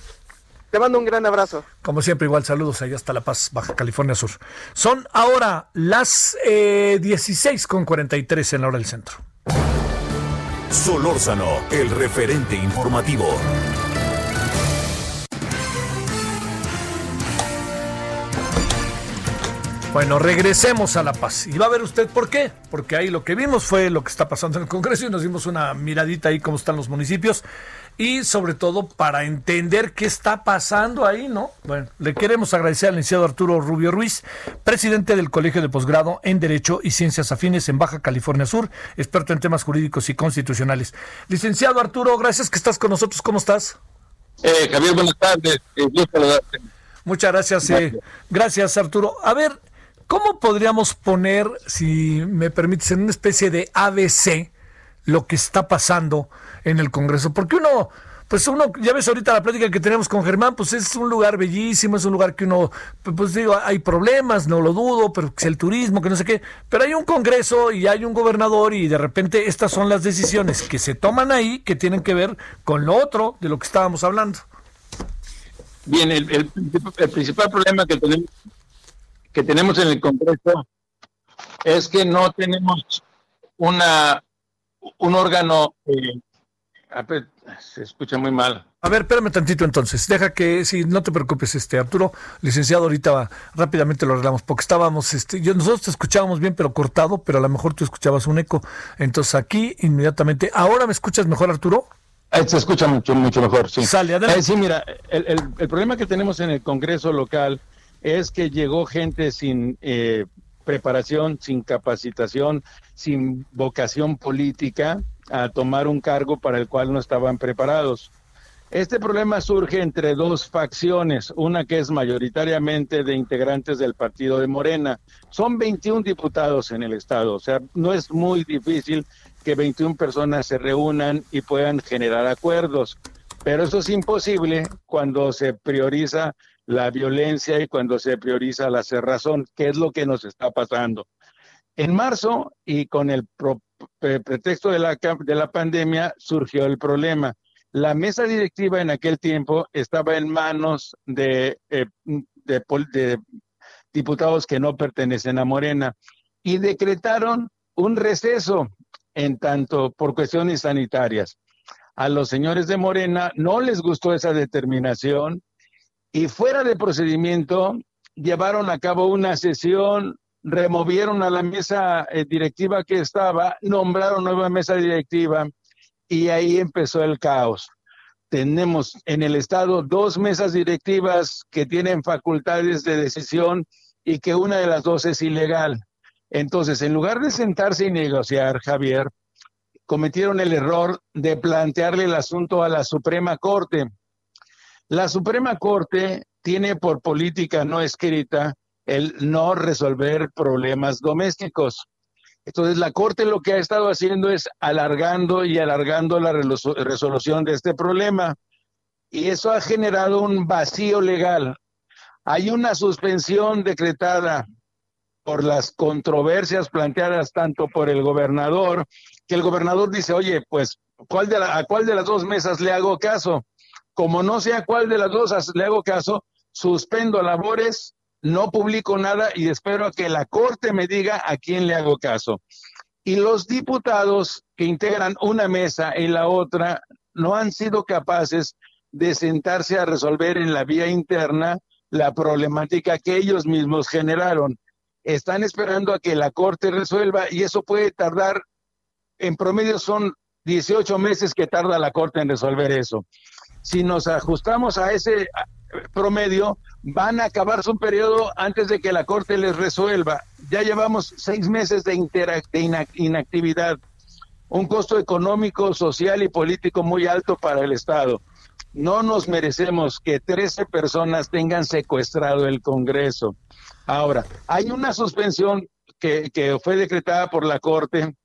Te mando un gran abrazo.
Como siempre, igual saludos allá hasta La Paz, Baja California Sur. Son ahora las eh, 16 con 43 en la hora del centro.
Solórzano, el referente informativo.
Bueno, regresemos a La Paz. Y va a ver usted por qué. Porque ahí lo que vimos fue lo que está pasando en el Congreso y nos dimos una miradita ahí cómo están los municipios. Y sobre todo para entender qué está pasando ahí, ¿no? Bueno, le queremos agradecer al licenciado Arturo Rubio Ruiz, presidente del Colegio de Posgrado en Derecho y Ciencias Afines en Baja California Sur, experto en temas jurídicos y constitucionales. Licenciado Arturo, gracias que estás con nosotros. ¿Cómo estás?
Eh, Javier, buenas tardes. Eh,
Muchas gracias, eh, gracias Arturo. A ver, ¿Cómo podríamos poner, si me permites, en una especie de ABC lo que está pasando en el Congreso? Porque uno, pues uno, ya ves ahorita la plática que tenemos con Germán, pues es un lugar bellísimo, es un lugar que uno, pues digo, hay problemas, no lo dudo, pero es el turismo, que no sé qué, pero hay un Congreso y hay un gobernador y de repente estas son las decisiones que se toman ahí que tienen que ver con lo otro de lo que estábamos hablando.
Bien, el, el principal problema que tenemos que tenemos en el Congreso es que no tenemos una un órgano eh, se escucha muy mal.
A ver, espérame tantito entonces. Deja que, si no te preocupes, este Arturo, licenciado, ahorita rápidamente lo arreglamos, porque estábamos, este, yo, nosotros te escuchábamos bien, pero cortado, pero a lo mejor tú escuchabas un eco. Entonces aquí, inmediatamente, ¿ahora me escuchas mejor, Arturo?
se escucha mucho, mucho mejor, sí.
Sale, adelante.
Eh, sí, mira, el, el, el problema que tenemos en el Congreso local es que llegó gente sin eh, preparación, sin capacitación, sin vocación política a tomar un cargo para el cual no estaban preparados. Este problema surge entre dos facciones, una que es mayoritariamente de integrantes del partido de Morena. Son 21 diputados en el estado, o sea, no es muy difícil que 21 personas se reúnan y puedan generar acuerdos, pero eso es imposible cuando se prioriza la violencia y cuando se prioriza la cerrazón, que es lo que nos está pasando. En marzo, y con el pretexto de la, de la pandemia, surgió el problema. La mesa directiva en aquel tiempo estaba en manos eh, de diputados que no pertenecen a Morena y decretaron un receso en tanto por cuestiones sanitarias. A los señores de Morena no les gustó esa determinación, y fuera de procedimiento llevaron a cabo una sesión, removieron a la mesa eh, directiva que estaba, nombraron nueva mesa directiva y ahí empezó el caos. Tenemos en el Estado dos mesas directivas que tienen facultades de decisión y que una de las dos es ilegal. Entonces, en lugar de sentarse y negociar, Javier, cometieron el error de plantearle el asunto a la Suprema Corte la Suprema Corte tiene por política no escrita el no resolver problemas domésticos. Entonces, la Corte lo que ha estado haciendo es alargando y alargando la resolución de este problema. Y eso ha generado un vacío legal. Hay una suspensión decretada por las controversias planteadas tanto por el gobernador, que el gobernador dice, oye, pues, ¿cuál de ¿a cuál de las dos mesas le hago caso? Como no sé a cuál de las dos le hago caso, suspendo labores, no publico nada y espero a que la Corte me diga a quién le hago caso. Y los diputados que integran una mesa y la otra no han sido capaces de sentarse a resolver en la vía interna la problemática que ellos mismos generaron. Están esperando a que la Corte resuelva y eso puede tardar, en promedio son 18 meses que tarda la Corte en resolver eso si nos ajustamos a ese promedio, van a acabar su periodo antes de que la Corte les resuelva. Ya llevamos seis meses de, inactividad, un costo económico, social y político muy alto para el Estado. No nos merecemos que 13 personas tengan secuestrado el Congreso. Ahora, hay una suspensión que, que fue decretada por la Corte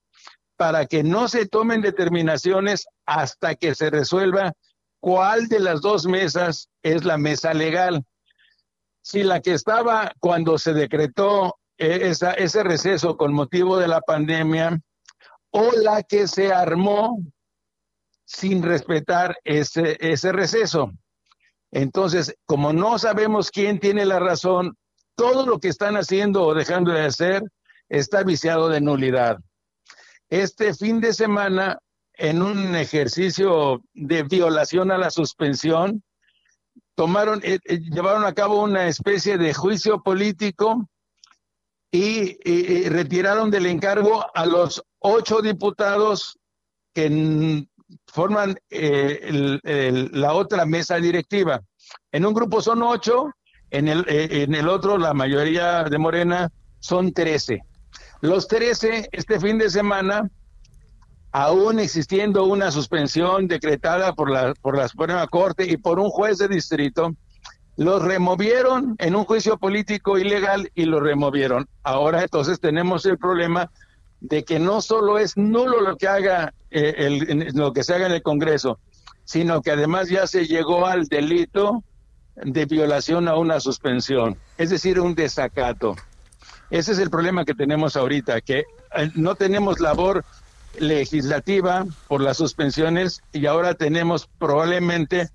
para que no se tomen determinaciones hasta que se resuelva cuál de las dos mesas es la mesa legal. Si la que estaba cuando se decretó eh, ese receso con motivo de la pandemia o la que se armó sin respetar ese, ese receso. Entonces, como no sabemos quién tiene la razón, todo lo que están haciendo o dejando de hacer está viciado de nulidad. Este fin de semana en un ejercicio de violación a la suspensión, tomaron, eh, eh, llevaron a cabo una especie de juicio político y, retiraron del encargo a los ocho diputados que forman eh, la otra mesa directiva. En un grupo son ocho, en el, en el otro, la mayoría de Morena, son trece. Los trece, este fin de semana, aún existiendo una suspensión decretada por la, por la Suprema Corte y por un juez de distrito, los removieron en un juicio político ilegal y lo removieron. Ahora entonces tenemos el problema de que no solo es nulo lo que haga eh, el, lo que se haga en el Congreso, sino que además ya se llegó al delito de violación a una suspensión, es decir, un desacato. Ese es el problema que tenemos ahorita, que eh, no tenemos labor legislativa por las suspensiones y ahora tenemos probablemente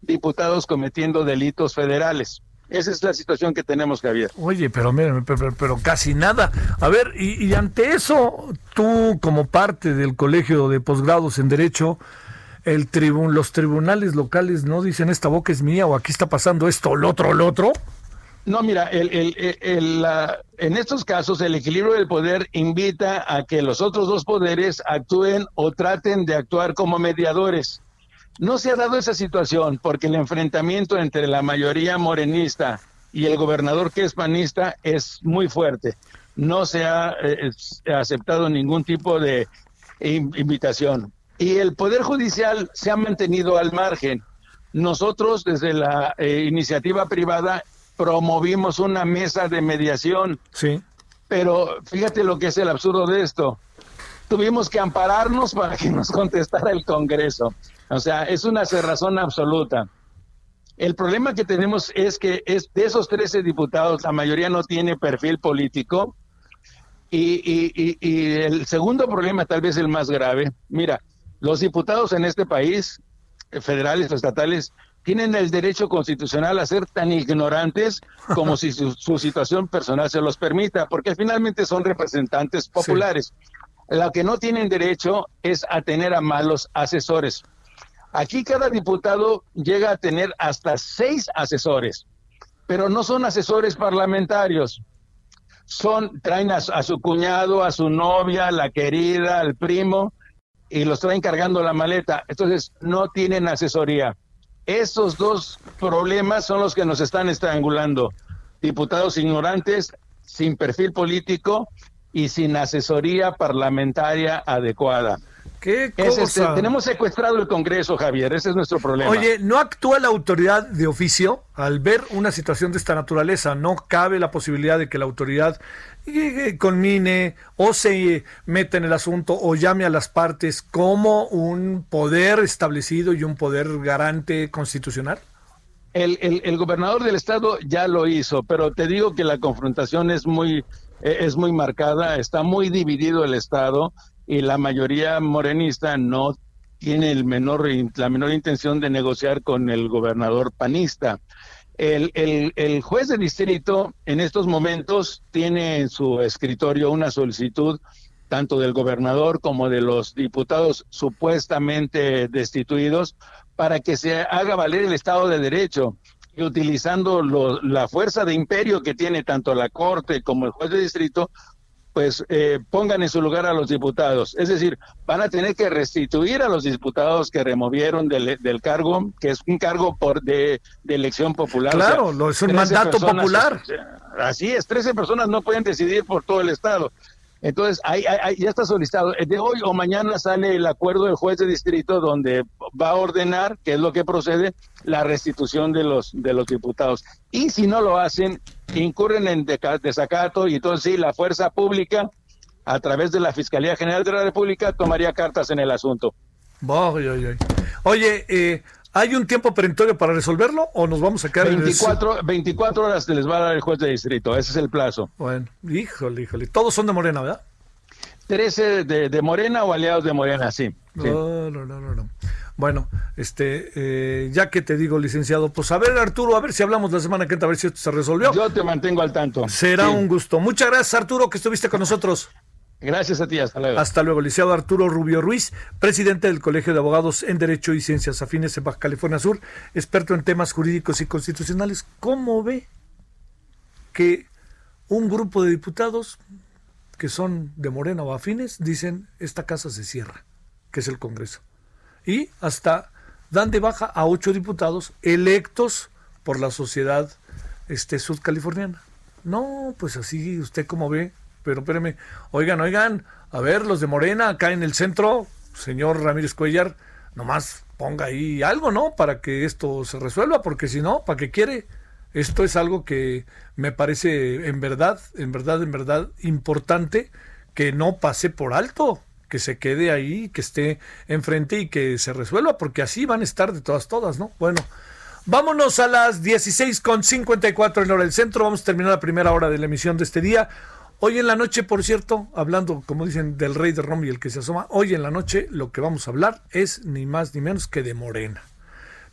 diputados cometiendo delitos federales. Esa es la situación que tenemos, Javier.
Oye, pero, pero, pero, casi nada. A ver, y, ante eso, tú como parte del Colegio de Posgrados en Derecho, el tribun, los tribunales locales no dicen esta boca es mía o aquí está pasando esto lo otro lo otro.
No, mira, el, el, en estos casos el equilibrio del poder invita a que los otros dos poderes actúen o traten de actuar como mediadores. No se ha dado esa situación porque el enfrentamiento entre la mayoría morenista y el gobernador que es panista es muy fuerte. No se ha eh, aceptado ningún tipo de invitación. Y el Poder Judicial se ha mantenido al margen. Nosotros, desde la eh, iniciativa privada, promovimos una mesa de mediación.
Sí.
Pero fíjate lo que es el absurdo de esto. Tuvimos que ampararnos para que nos <laughs> contestara el Congreso. O sea, es una cerrazón absoluta. El problema que tenemos es que es de esos 13 diputados, la mayoría no tiene perfil político. Y, y el segundo problema, tal vez el más grave, mira, los diputados en este país, federales o estatales, tienen el derecho constitucional a ser tan ignorantes como si su, situación personal se los permita, porque finalmente son representantes populares. Lo que no tienen derecho es a tener a malos asesores. Aquí cada diputado llega a tener hasta seis asesores, pero no son asesores parlamentarios. Son, traen a, a su cuñado, a su novia, la querida, al primo, y los traen cargando la maleta. Entonces, no tienen asesoría. Esos dos problemas son los que nos están estrangulando. Diputados ignorantes, sin perfil político y sin asesoría parlamentaria adecuada.
¿Qué cosa?
tenemos secuestrado el Congreso, Javier, ese es nuestro problema.
Oye, ¿no actúa la autoridad de oficio al ver una situación de esta naturaleza? ¿No cabe la posibilidad de que la autoridad conmine o se meta en el asunto o llame a las partes como un poder establecido y un poder garante constitucional?
El, el, gobernador del estado ya lo hizo, pero te digo que la confrontación es muy, e, es muy marcada, está muy dividido el estado y la mayoría morenista no tiene el menor, la menor intención de negociar con el gobernador panista. El, el, el, juez de distrito en estos momentos tiene en su escritorio una solicitud tanto del gobernador como de los diputados supuestamente destituidos para que se haga valer el Estado de Derecho. Y utilizando la fuerza de imperio que tiene tanto la Corte como el juez de distrito, pues eh, pongan en su lugar a los diputados. Es decir, van a tener que restituir a los diputados que removieron del, cargo, que es un cargo por de, elección popular.
Claro, es un mandato popular.
Así es, 13 personas no pueden decidir por todo el Estado. Entonces, ahí, ya está solicitado. De hoy o mañana sale el acuerdo del juez de distrito donde va a ordenar, que es lo que procede, la restitución de los, de los diputados. Y si no lo hacen, incurren en desacato y entonces sí, la fuerza pública, a través de la Fiscalía General de la República, tomaría cartas en el asunto.
Oye, eh, ¿hay un tiempo perentorio para resolverlo o nos vamos a quedar
24, en 24 horas les va a dar el juez de distrito, ese es el plazo.
Bueno, híjole, híjole. Todos son de Morena, ¿verdad?
13 de, de Morena o aliados de Morena, sí.
No, no, no, no. Bueno, este, eh, ya que te digo, licenciado, pues a ver, Arturo, a ver si hablamos la semana que entra, a ver si esto se resolvió.
Yo te mantengo al tanto.
Será un gusto. Muchas gracias, Arturo, que estuviste con nosotros.
Gracias a ti, hasta luego.
Hasta luego, licenciado Arturo Rubio Ruiz, presidente del Colegio de Abogados en Derecho y Ciencias Afines en Baja California Sur, experto en temas jurídicos y constitucionales. ¿Cómo ve que un grupo de diputados que son de Morena o afines dicen esta casa se cierra, que es el Congreso. Y hasta dan de baja a ocho diputados electos por la sociedad este, sudcaliforniana. No, pues así usted como ve, pero espéreme, oigan, oigan, a ver, los de Morena acá en el centro, señor Ramírez Cuellar, nomás ponga ahí algo, ¿no? Para que esto se resuelva, porque si no, ¿para qué quiere? Esto es algo que me parece en verdad, en verdad, en verdad importante que no pase por alto, que se quede ahí, que esté enfrente y que se resuelva, porque así van a estar de todas, todas, ¿no? Bueno, vámonos a las 16.54 en hora del centro, vamos a terminar la primera hora de la emisión de este día. Hoy en la noche, por cierto, hablando, como dicen, del rey de Roma y el que se asoma, hoy en la noche lo que vamos a hablar es ni más ni menos que de Morena.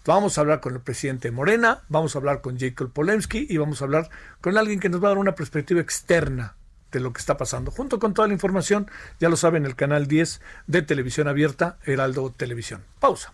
Vamos a hablar con el presidente Morena, vamos a hablar con Jacob Polemski y vamos a hablar con alguien que nos va a dar una perspectiva externa de lo que está pasando. Junto con toda la información, ya lo saben, el canal 10 de Televisión Abierta, Heraldo Televisión. Pausa.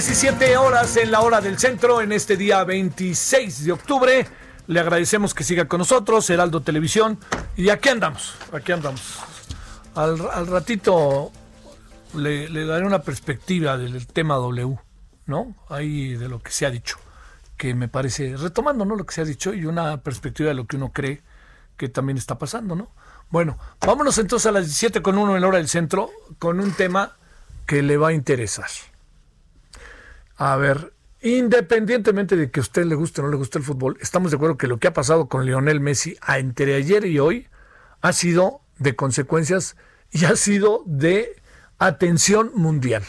17 horas en la hora del centro en este día 26 de octubre. Le agradecemos que siga con nosotros, Heraldo Televisión. Y aquí andamos, aquí andamos. Al, ratito le, daré una perspectiva del tema W, ¿no? Ahí de lo que se ha dicho, que me parece, retomando, ¿no? Lo que se ha dicho y una perspectiva de lo que uno cree que también está pasando, ¿no? Bueno, vámonos entonces a las 17 con uno en la hora del centro con un tema que le va a interesar. A ver, independientemente de que a usted le guste o no le guste el fútbol, estamos de acuerdo que lo que ha pasado con Lionel Messi entre ayer y hoy ha sido de consecuencias y ha sido de atención mundial.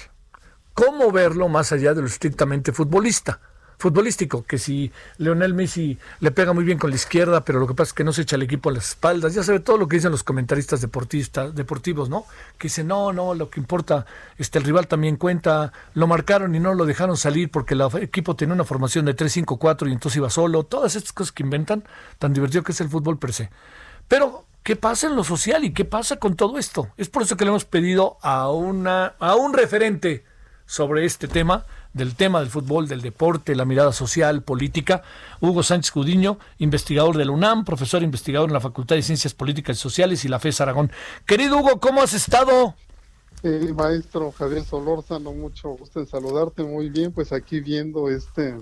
¿Cómo verlo más allá de lo estrictamente futbolista? Futbolístico, que si Leonel Messi le pega muy bien con la izquierda, pero lo que pasa es que no se echa el equipo a las espaldas, ya sabe todo lo que dicen los comentaristas deportistas, deportivos, ¿no? Que dicen, no, no, lo que importa, este, el rival también cuenta, lo marcaron y no lo dejaron salir porque el equipo tenía una formación de 3-5-4 y entonces iba solo, todas estas cosas que inventan, tan divertido que es el fútbol per se. Pero, ¿qué pasa en lo social y qué pasa con todo esto? Es por eso que le hemos pedido a, una, a un referente sobre este tema, del tema del fútbol, del deporte, la mirada social, política. Hugo Sánchez Cudiño, investigador de la UNAM, profesor investigador en la Facultad de Ciencias Políticas y Sociales y la FES Aragón. Querido Hugo, ¿cómo has estado?
Eh, maestro Javier Solórzano, mucho gusto en saludarte. Muy bien, pues aquí viendo este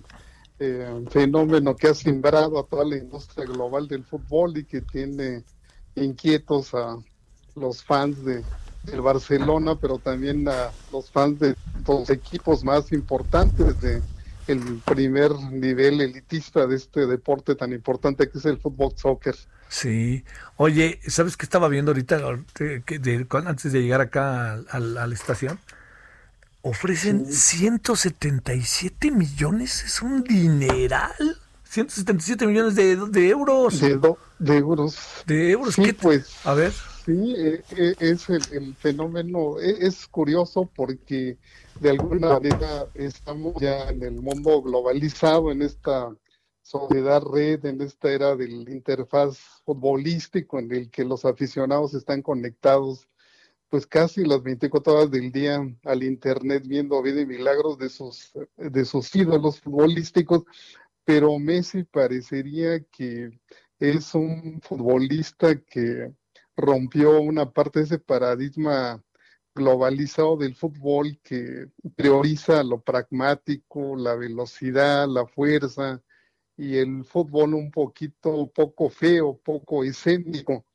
eh, fenómeno que ha simbrado a toda la industria global del fútbol y que tiene inquietos a los fans de, del Barcelona, pero también a los fans de los equipos más importantes de el primer nivel elitista de este deporte tan importante que es el fútbol soccer.
Sí. Oye, ¿sabes qué estaba viendo ahorita antes de llegar acá a, la estación? Ofrecen 177 millones, es un dineral. 177 millones de, de euros.
De, de, euros.
De euros. ¿Qué pues. A ver.
Sí, eh, eh, es el, fenómeno, e, es, curioso porque de alguna manera estamos ya en el mundo globalizado, en esta sociedad red, en esta era del interfaz futbolístico en el que los aficionados están conectados pues casi las 24 horas del día al internet viendo vida y milagros de sus, de sus ídolos futbolísticos, pero Messi parecería que es un futbolista que rompió una parte de ese paradigma globalizado del fútbol que prioriza lo pragmático, la velocidad, la fuerza y el fútbol un poquito poco feo, poco escénico.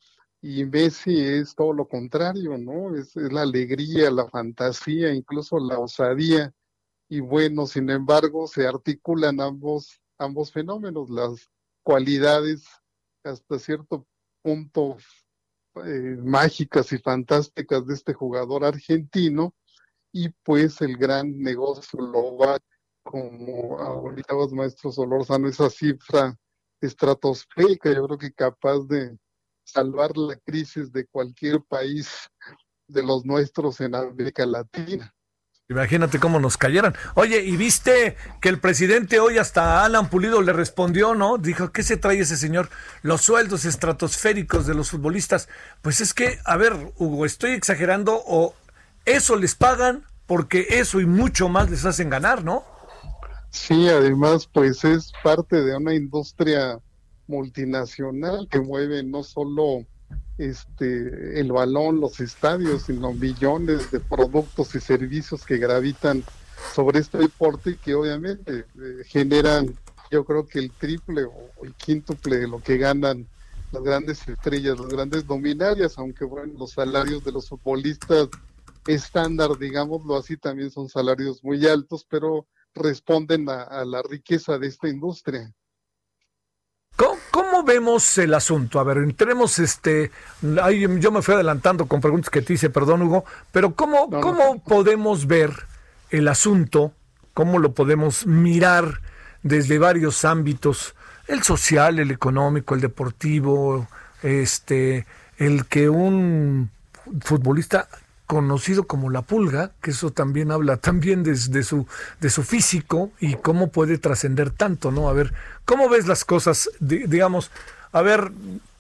y Messi es todo lo contrario, ¿no? Es, la alegría, la fantasía, incluso la osadía. Y bueno, sin embargo, se articulan ambos, ambos fenómenos, las cualidades hasta cierto punto eh, mágicas y fantásticas de este jugador argentino y pues el gran negocio lo va como ahorita los maestros Solorzano, esa cifra estratosférica, yo creo que capaz de salvar la crisis de cualquier país de los nuestros en América Latina.
Imagínate cómo nos cayeran. Oye, ¿y viste que el presidente hoy hasta Alan Pulido le respondió, ¿no? Dijo, ¿qué se trae ese señor? Los sueldos estratosféricos de los futbolistas. Pues es que, a ver, Hugo, ¿estoy exagerando o eso les pagan porque eso y mucho más les hacen ganar, ¿no?
Sí, además, pues es parte de una industria multinacional que mueve no solo este el balón, los estadios, sino millones de productos y servicios que gravitan sobre este deporte que obviamente eh, generan, yo creo que el triple o el quíntuple de lo que ganan las grandes estrellas, las grandes dominarias, aunque bueno, los salarios de los futbolistas estándar, digámoslo así, también son salarios muy altos, pero responden a la riqueza de esta industria.
¿Cómo, vemos el asunto? A ver, entremos, este, yo me fui adelantando con preguntas que te hice, perdón Hugo, pero ¿cómo, ¿cómo podemos ver el asunto? ¿Cómo lo podemos mirar desde varios ámbitos? El social, el económico, el deportivo, este, el que un futbolista conocido como la pulga, que eso también habla también de, su, de su físico y cómo puede trascender tanto, ¿no? A ver, ¿cómo ves las cosas? digamos, a ver,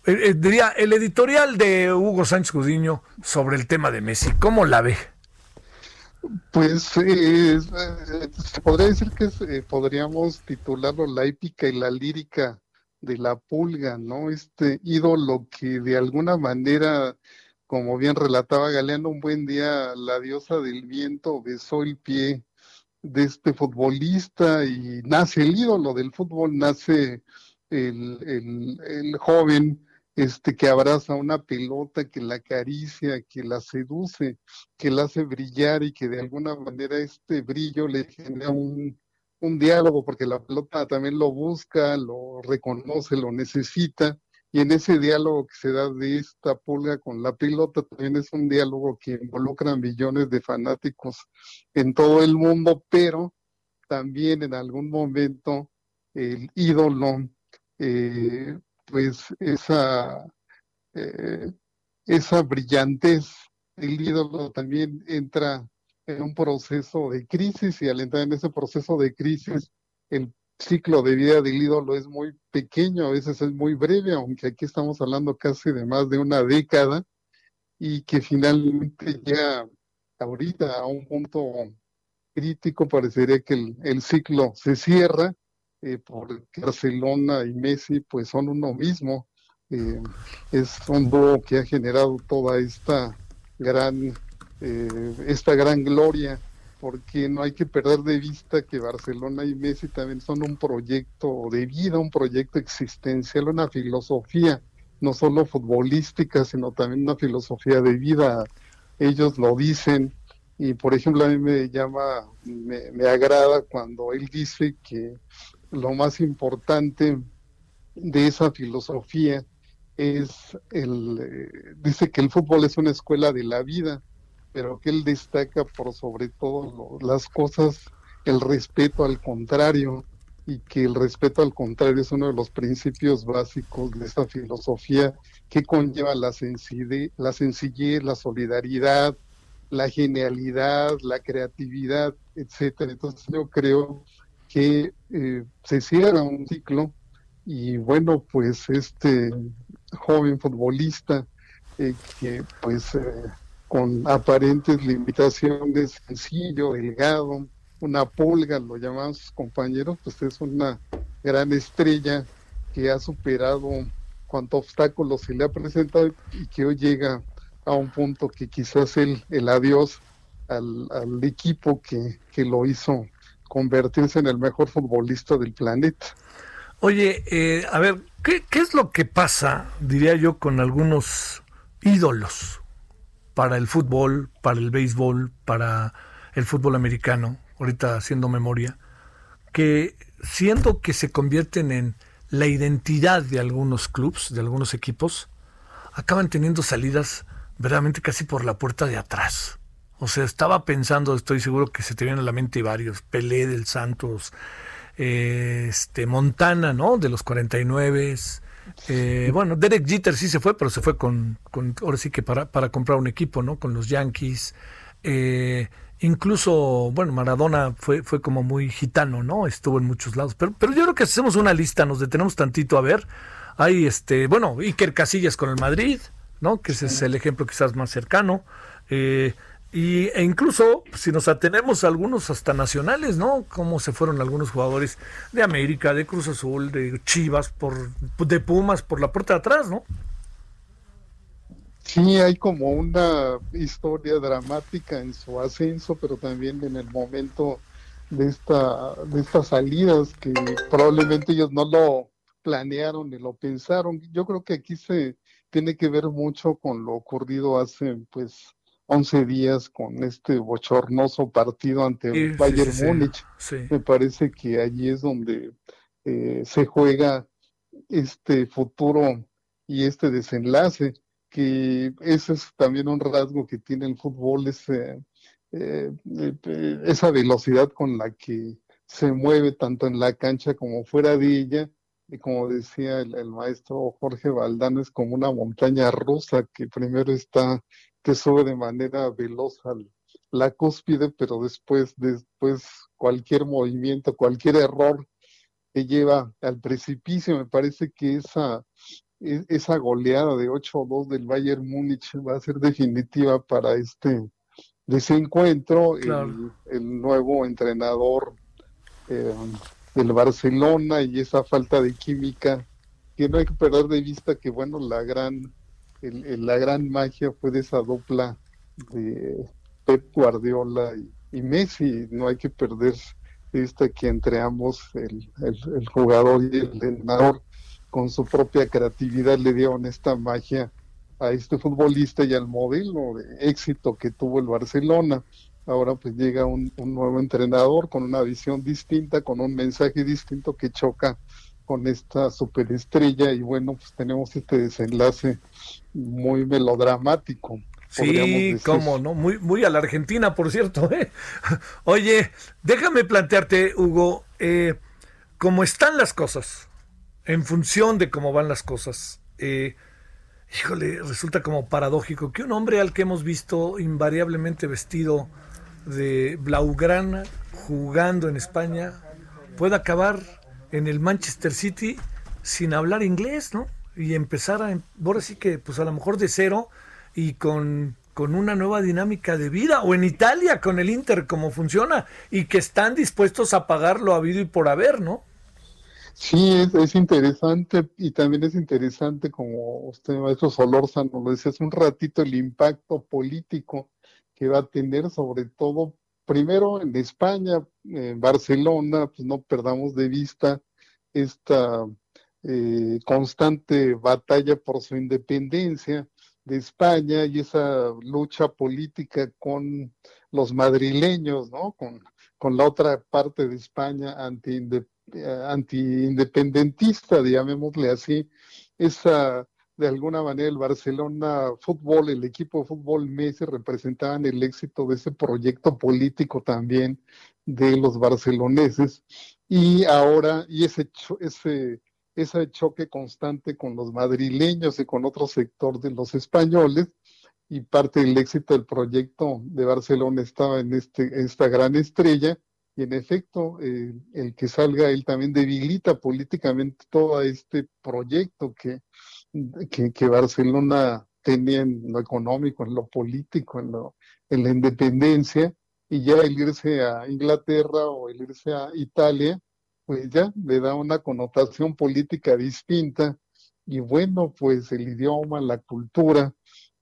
eh, eh, diría, el editorial de Hugo Sánchez Gudiño sobre el tema de Messi, ¿cómo la ve?
Pues eh, se podría decir que podríamos titularlo la épica y la lírica de la pulga, ¿no? Este ídolo que de alguna manera como bien relataba Galeano, un buen día la diosa del viento besó el pie de este futbolista y nace el ídolo del fútbol, nace el, joven este que abraza una pelota, que la acaricia, que la seduce, que la hace brillar y que de alguna manera este brillo le genera un diálogo, porque la pelota también lo busca, lo reconoce, lo necesita, y en ese diálogo que se da de esta pulga con la pilota también es un diálogo que involucra millones de fanáticos en todo el mundo, pero también en algún momento el ídolo, eh, pues esa, eh, esa brillantez el ídolo también entra en un proceso de crisis y al entrar en ese proceso de crisis, el ciclo de vida del ídolo es muy pequeño, a veces es muy breve, aunque aquí estamos hablando casi de más de una década, y que finalmente ya ahorita a un punto crítico parecería que el, ciclo se cierra, eh, porque Barcelona y Messi pues son uno mismo, eh, es un dúo que ha generado toda esta gran, eh, esta gran gloria porque no hay que perder de vista que Barcelona y Messi también son un proyecto de vida, un proyecto existencial, una filosofía, no solo futbolística, sino también una filosofía de vida. Ellos lo dicen y, por ejemplo, a mí me llama, me, me agrada cuando él dice que lo más importante de esa filosofía es el, eh, dice que el fútbol es una escuela de la vida pero que él destaca por sobre todo las cosas el respeto al contrario y que el respeto al contrario es uno de los principios básicos de esta filosofía que conlleva la sencillez, la, sencillez, la solidaridad, la genialidad, la creatividad, etcétera. Entonces yo creo que eh, se cierra un ciclo y bueno, pues este joven futbolista eh, que pues eh, con aparentes limitaciones, sencillo, delgado, una pulga, lo llaman sus compañeros, pues es una gran estrella que ha superado cuanto obstáculos se le ha presentado y que hoy llega a un punto que quizás el, el adiós al, equipo que, que, lo hizo convertirse en el mejor futbolista del planeta.
Oye, eh, a ver, ¿qué, ¿qué es lo que pasa, diría yo, con algunos ídolos para el fútbol, para el béisbol, para el fútbol americano, ahorita haciendo memoria, que siento que se convierten en la identidad de algunos clubes, de algunos equipos, acaban teniendo salidas verdaderamente casi por la puerta de atrás. O sea, estaba pensando, estoy seguro que se te vienen a la mente varios, Pelé del Santos, eh, este Montana, ¿no? De los 49. Eh, bueno, Derek Jeter sí se fue, pero se fue con, ahora sí que para, para comprar un equipo, ¿no? Con los Yankees. Eh, incluso, bueno, Maradona fue, fue como muy gitano, ¿no? Estuvo en muchos lados. Pero, pero yo creo que hacemos una lista, nos detenemos tantito a ver. Hay este, bueno, Iker Casillas con el Madrid, ¿no? Que ese es el ejemplo quizás más cercano. Eh, y, e incluso, si nos atenemos a algunos hasta nacionales, ¿no? Cómo se fueron algunos jugadores de América, de Cruz Azul, de Chivas, por, de Pumas, por la puerta de atrás, ¿no?
Sí, hay como una historia dramática en su ascenso, pero también en el momento de esta de estas salidas que probablemente ellos no lo planearon ni lo pensaron. Yo creo que aquí se tiene que ver mucho con lo ocurrido hace pues 11 días con este bochornoso partido ante el Bayern Múnich. Me parece que allí es donde eh, se juega este futuro y este desenlace, que ese es también un rasgo que tiene el fútbol, ese, eh, eh, esa velocidad con la que se mueve tanto en la cancha como fuera de ella. Y como decía el, el maestro Jorge Valdán, es como una montaña rusa que primero está que sube de manera veloz a la cúspide, pero después, después cualquier movimiento, cualquier error que lleva al precipicio, me parece que esa, e, esa goleada de 8-2 del Bayern Múnich va a ser definitiva para este desencuentro. El, el, nuevo entrenador eh, del Barcelona y esa falta de química, que no hay que perder de vista que, bueno, la gran la gran magia fue de esa dupla de Pep Guardiola y, Messi. No hay que perder vista que entre ambos el, el, jugador y el entrenador con su propia creatividad le dieron esta magia a este futbolista y al modelo de éxito que tuvo el Barcelona. Ahora pues llega un, un nuevo entrenador con una visión distinta, con un mensaje distinto que choca con esta superestrella y bueno, pues tenemos este desenlace muy melodramático.
Sí, cómo, ¿no? Muy, muy a la Argentina, por cierto. ¿eh? <laughs> Oye, déjame plantearte, Hugo, eh, cómo están las cosas, en función de cómo van las cosas. Eh, híjole, resulta como paradójico que un hombre al que hemos visto invariablemente vestido de blaugrana, jugando en España, pueda acabar en el Manchester City sin hablar inglés, ¿no? Y empezar a, ahora sí que, pues a lo mejor de cero y con, con una nueva dinámica de vida, o en Italia con el Inter, cómo funciona, y que están dispuestos a pagar lo habido y por haber, ¿no?
Sí, es, es, interesante y también es interesante, como usted, maestro Solórzano, lo decía hace un ratito, el impacto político que va a tener, sobre todo primero en España, en Barcelona, pues no perdamos de vista esta eh, constante batalla por su independencia de España y esa lucha política con los madrileños, ¿no? Con, con la otra parte de España anti-independentista, anti llamémosle así, esa de alguna manera el Barcelona Fútbol, el equipo de fútbol Messi representaban el éxito de ese proyecto político también de los barceloneses. Y ahora y ese ese ese choque constante con los madrileños y con otro sector de los españoles y parte del éxito del proyecto de Barcelona estaba en este esta gran estrella y en efecto eh, el que salga él también debilita políticamente todo este proyecto que que, Barcelona tenía en lo económico, en lo político, en, lo, en la independencia, y ya el irse a Inglaterra o el irse a Italia, pues ya le da una connotación política distinta, y bueno, pues el idioma, la cultura,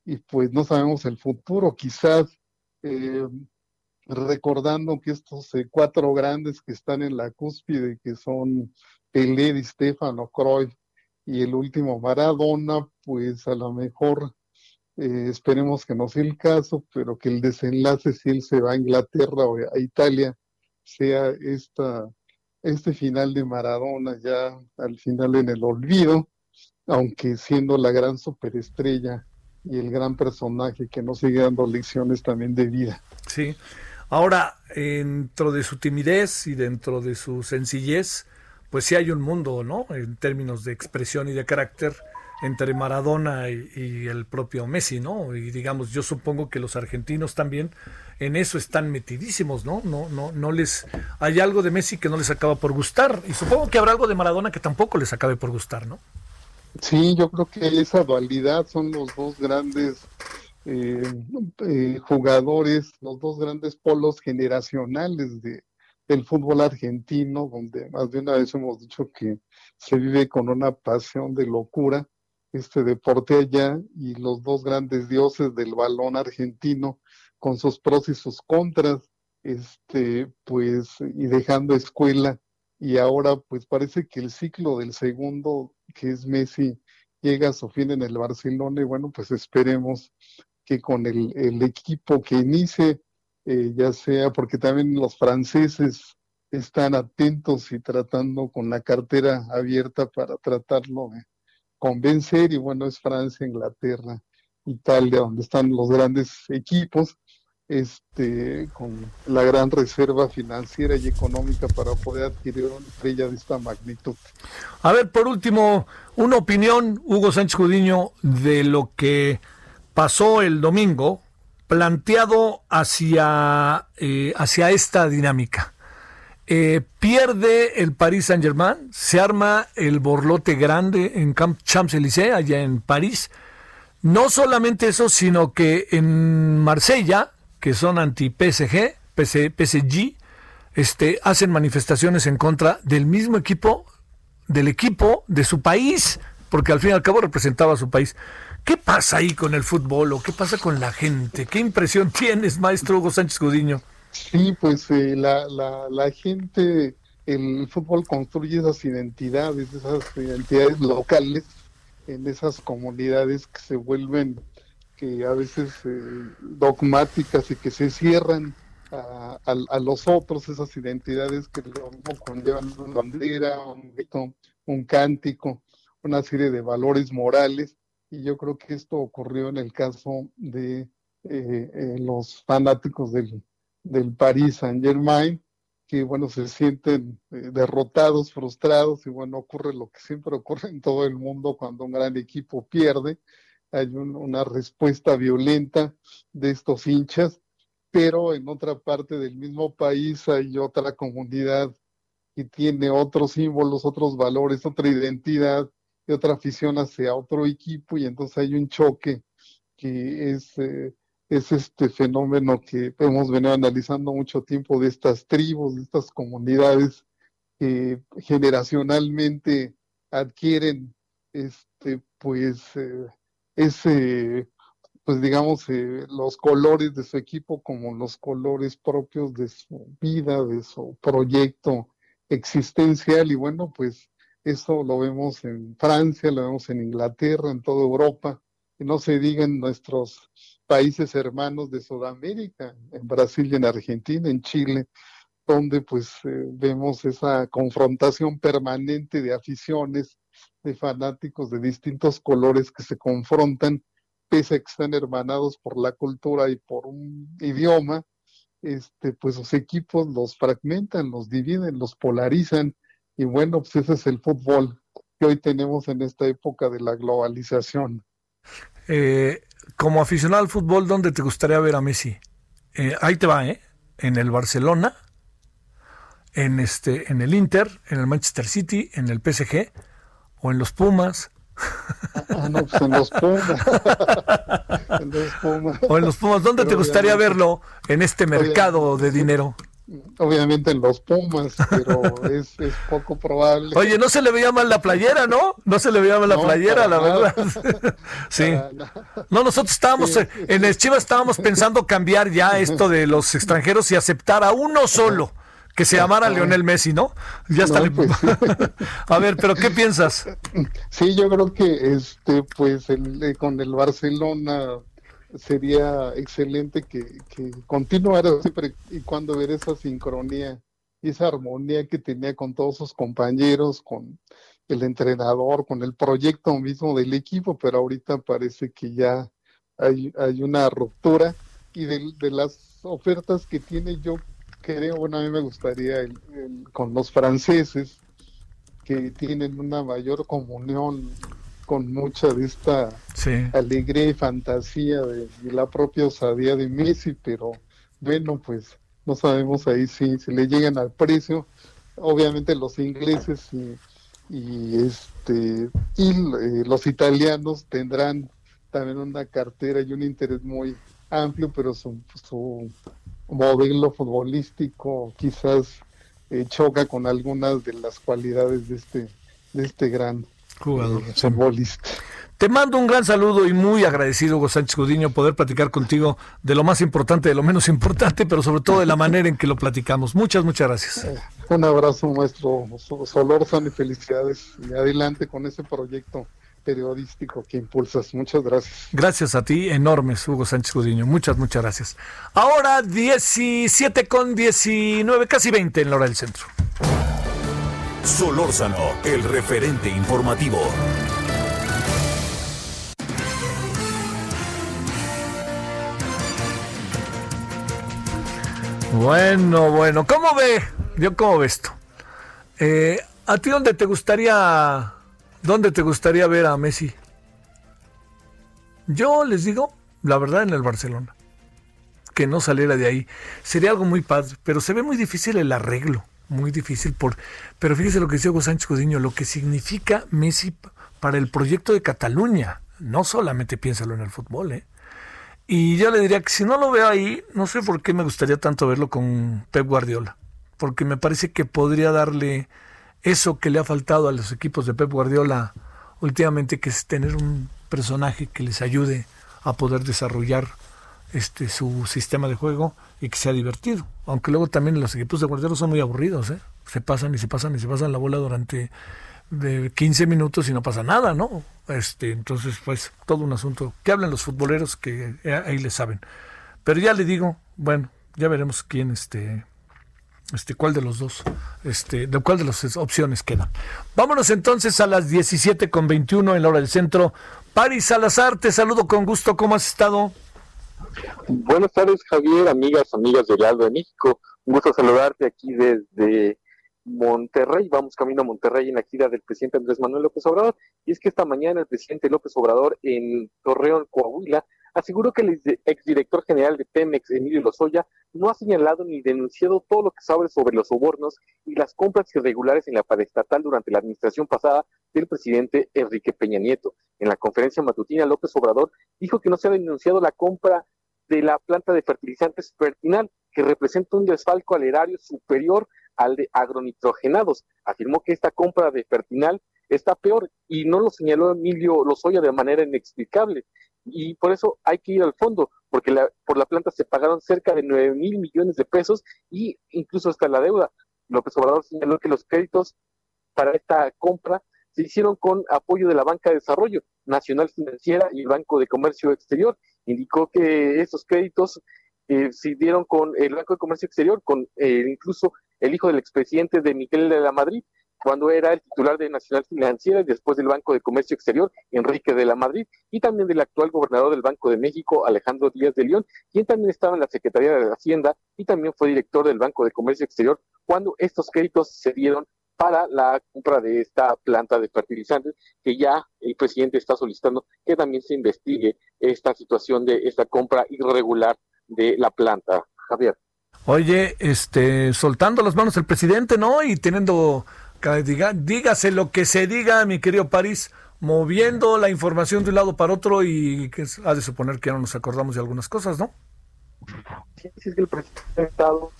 y pues no sabemos el futuro, quizás eh, recordando que estos eh, cuatro grandes que están en la cúspide, que son Pelé, Di Stefano, Cruyff y el último Maradona, pues a lo mejor eh, esperemos que no sea el caso, pero que el desenlace, si él se va a Inglaterra o a Italia, sea esta, este final de Maradona ya al final en el olvido, aunque siendo la gran superestrella y el gran personaje que nos sigue dando lecciones también de vida.
Sí. Ahora, dentro de su timidez y dentro de su sencillez, pues sí hay un mundo, ¿no? En términos de expresión y de carácter entre Maradona y, el propio Messi, ¿no? Y digamos, yo supongo que los argentinos también en eso están metidísimos, ¿no? No, no, no les hay algo de Messi que no les acaba por gustar y supongo que habrá algo de Maradona que tampoco les acabe por gustar, ¿no?
Sí, yo creo que esa dualidad son los dos grandes eh, eh, jugadores, los dos grandes polos generacionales de, del fútbol argentino, donde más de una vez hemos dicho que se vive con una pasión de locura este deporte allá y los dos grandes dioses del balón argentino con sus pros y sus contras, este, pues, y dejando escuela. Y ahora, pues parece que el ciclo del segundo, que es Messi, llega a su fin en el Barcelona y bueno, pues esperemos que con el, el equipo que inicie, eh, ya sea porque también los franceses están atentos y tratando con la cartera abierta para tratarlo de convencer y bueno, es Francia, Inglaterra, Italia, donde están los grandes equipos, este, con la gran reserva financiera y económica para poder adquirir una estrella de esta magnitud.
A ver, por último, una opinión, Hugo Sánchez Judiño, de lo que pasó el domingo, planteado hacia, eh, hacia esta dinámica. Eh, pierde el Paris Saint Germain, se arma el borlote grande en Camp Champs-Élysées, allá en París. No solamente eso, sino que en Marsella, que son anti-PSG, PSG, este, hacen manifestaciones en contra del mismo equipo, del equipo de su país, porque al fin y al cabo representaba a su país. ¿Qué pasa ahí con el fútbol o qué pasa con la gente? ¿Qué impresión <laughs> tienes, maestro Hugo Sánchez Gudiño?
Sí, pues eh, la, la, gente, el fútbol construye esas identidades, esas identidades locales en esas comunidades que se vuelven que a veces eh, dogmáticas y que se cierran a, a, los otros, esas identidades que conllevan una bandera, un un cántico, una serie de valores morales. Y yo creo que esto ocurrió en el caso de eh, los fanáticos del, del Paris Saint Germain, que bueno, se sienten eh, derrotados, frustrados, y bueno, ocurre lo que siempre ocurre en todo el mundo cuando un gran equipo pierde, hay una respuesta violenta de estos hinchas, pero en otra parte del mismo país hay otra comunidad que tiene otros símbolos, otros valores, otra identidad otra afición hacia otro equipo, y entonces hay un choque que es... Eh, es este fenómeno que hemos venido analizando mucho tiempo de estas tribus, de estas comunidades que generacionalmente adquieren este pues eh, ese pues digamos eh, los colores de su equipo como los colores propios de su vida, de su proyecto existencial. Y bueno pues eso lo vemos en Francia, lo vemos en Inglaterra, en toda Europa. Y no se digan nuestros países hermanos de Sudamérica, en Brasil y en Argentina, en Chile, donde pues eh, vemos esa confrontación permanente de aficiones, de fanáticos de distintos colores que se confrontan, pese a que están hermanados por la cultura y por un idioma, este, pues los equipos los fragmentan, los dividen, los polarizan, y bueno, pues ese es el fútbol que hoy tenemos en esta época de la globalización.
Eh, como aficionado al fútbol, ¿dónde te gustaría ver a Messi? Eh, ahí te va, ¿eh? En el Barcelona, en este, en el Inter, en el Manchester City, en el PSG o en los Pumas.
Ah, no, pues en los Pumas. <laughs> en los Pumas.
O en los Pumas. ¿Dónde te gustaría verlo en este mercado de dinero?
Obviamente en los Pumas, pero <laughs> es, es, poco probable.
Oye, no se le veía mal la playera, ¿no? No se le veía mal la playera, la verdad. <laughs> <laughs> sí. No, nosotros estábamos, en el Chivas estábamos pensando cambiar ya esto de los extranjeros y aceptar a uno solo que se llamara Lionel Messi, ¿no? Ya está. Pues a ver, pero ¿qué piensas?
Sí, yo creo que este, pues el, con el Barcelona sería excelente que, que continuara siempre y cuando ver esa sincronía y esa armonía que tenía con todos sus compañeros, con el entrenador, con el proyecto mismo del equipo, pero ahorita parece que ya hay, hay una ruptura. Y de, de las ofertas que tiene yo creo, bueno, a mí me gustaría con los franceses que tienen una mayor comunión con mucha de esta alegría y fantasía de, la propia osadía de Messi, pero bueno, pues no sabemos ahí si, si le llegan al precio. Obviamente los ingleses y, y este y eh, los italianos tendrán también una cartera y un interés muy amplio, pero su, su modelo futbolístico quizás eh, choca con algunas de las cualidades de este, de este gran jugador.
Te mando un gran saludo y muy agradecido, Hugo Sánchez Gudiño, poder platicar contigo de lo más importante, de lo menos importante, pero sobre todo de la manera en que lo platicamos. Muchas, muchas gracias.
Un abrazo, maestro Solórzano, y felicidades. Y adelante con ese proyecto periodístico que impulsas. Muchas gracias.
Gracias a ti, enormes, Hugo Sánchez Gudiño. Muchas, muchas gracias. Ahora 17 con 19, casi 20 en la hora del centro.
Solórzano, el referente informativo.
Bueno, bueno, ¿cómo ve? Yo, ¿cómo ve esto? Eh, ¿A ti dónde te gustaría ¿Dónde te gustaría ver a Messi? Yo les digo, la verdad, en el Barcelona. Que no saliera de ahí. Sería algo muy padre, pero se ve muy difícil el arreglo. Muy difícil por... Pero fíjese lo que decía Hugo Sánchez Codiño, lo que significa Messi para el proyecto de Cataluña. No solamente piénsalo en el fútbol, ¿eh? Y yo le diría que si no lo veo ahí, no sé por qué me gustaría tanto verlo con Pep Guardiola. Porque me parece que podría darle eso que le ha faltado a los equipos de Pep Guardiola últimamente, que es tener un personaje que les ayude a poder desarrollar este su sistema de juego y que sea divertido. Aunque luego también los equipos de Guardiola son muy aburridos, ¿eh? Se pasan y se pasan y se pasan la bola durante de 15 minutos y no pasa nada, ¿no? Este, entonces, pues, todo un asunto. Que hablen los futboleros que eh, ahí le saben. Pero ya le digo, bueno, ya veremos quién este este, ¿Cuál de los dos? Este, ¿De cuál de las opciones quedan? Vámonos entonces a las 17 con 21 en la hora del centro. Paris Salazar, te saludo con gusto. ¿Cómo has estado?
Buenas tardes, Javier, amigas, amigas de Aldo de México. Un gusto saludarte aquí desde Monterrey. Vamos camino a Monterrey en la gira del presidente Andrés Manuel López Obrador. Y es que esta mañana el presidente López Obrador en Torreón, Coahuila, aseguró que el exdirector general de Pemex, Emilio Lozoya, no ha señalado ni denunciado todo lo que sabe sobre los sobornos y las compras irregulares en la paraestatal durante la administración pasada del presidente Enrique Peña Nieto. En la conferencia matutina, López Obrador dijo que no se ha denunciado la compra de la planta de fertilizantes Fertinal, que representa un desfalco al erario superior al de agronitrogenados. Afirmó que esta compra de Fertinal está peor y no lo señaló Emilio Lozoya de manera inexplicable y por eso hay que ir al fondo, porque la, por la planta se pagaron cerca de 9 mil millones de pesos y incluso hasta la deuda. López Obrador señaló que los créditos para esta compra se hicieron con apoyo de la Banca de Desarrollo Nacional Financiera y el Banco de Comercio Exterior. Indicó que estos créditos eh, se dieron con el Banco de Comercio Exterior, con eh, incluso el hijo del expresidente de Miguel de la Madrid, cuando era el titular de Nacional Financiera y después del Banco de Comercio Exterior, Enrique de la Madrid, y también del actual gobernador del Banco de México, Alejandro Díaz de León, quien también estaba en la Secretaría de Hacienda y también fue director del Banco de Comercio Exterior cuando estos créditos se dieron para la compra de esta planta de fertilizantes, que ya el presidente está solicitando que también se investigue esta situación de esta compra irregular de la planta. Javier.
Oye, este, soltando las manos el presidente, ¿no? Y teniendo Diga, dígase lo que se diga, mi querido París, moviendo la información de un lado para otro y que ha de suponer que ya no nos acordamos de algunas cosas, ¿no?
Sí, es que el presidente ha estado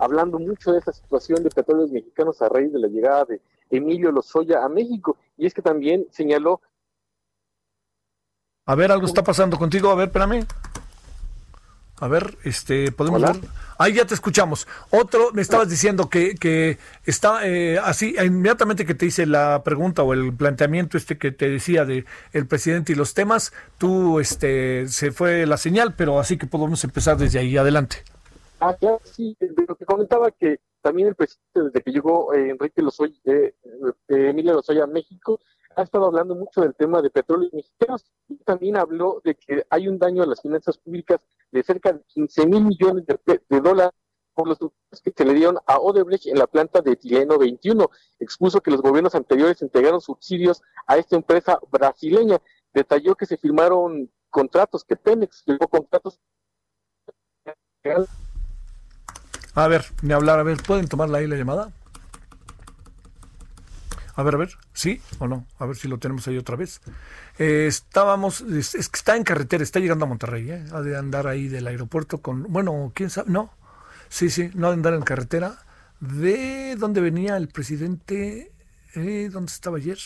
hablando mucho de esta situación de petróleos mexicanos a raíz de la llegada de Emilio Lozoya a México. Y es que también señaló...
A ver, algo está pasando contigo. A ver, espérame. A ver, este, podemos ver. Ahí ya te escuchamos. Otro, me estabas diciendo que, que está eh, así, inmediatamente que te hice la pregunta o el planteamiento este que te decía de el presidente y los temas, tú, este, se fue la señal, pero así que podemos empezar desde ahí adelante.
Ah, claro, sí, lo que comentaba que también el presidente, desde que llegó eh, Enrique Lozoya, eh, eh, Emilio Lozoya a México, ha estado hablando mucho del tema de petróleo mexicanos y también habló de que hay un daño a las finanzas públicas de cerca de 15 mil millones de, dólares por los que se le dieron a Odebrecht en la planta de Tileno 21. Expuso que los gobiernos anteriores entregaron subsidios a esta empresa brasileña. Detalló que se firmaron contratos, que Pemex firmó contratos.
A ver, ni hablar, a ver, ¿pueden tomarla ahí la llamada? A ver, a ver, ¿sí o no? A ver si lo tenemos ahí otra vez. Eh, estábamos, es, que está en carretera, está llegando a Monterrey, ¿eh? Ha de andar ahí del aeropuerto con, bueno, quién sabe, no. Sí, sí, no ha de andar en carretera. ¿De dónde venía el presidente? Eh, ¿Dónde estaba ayer?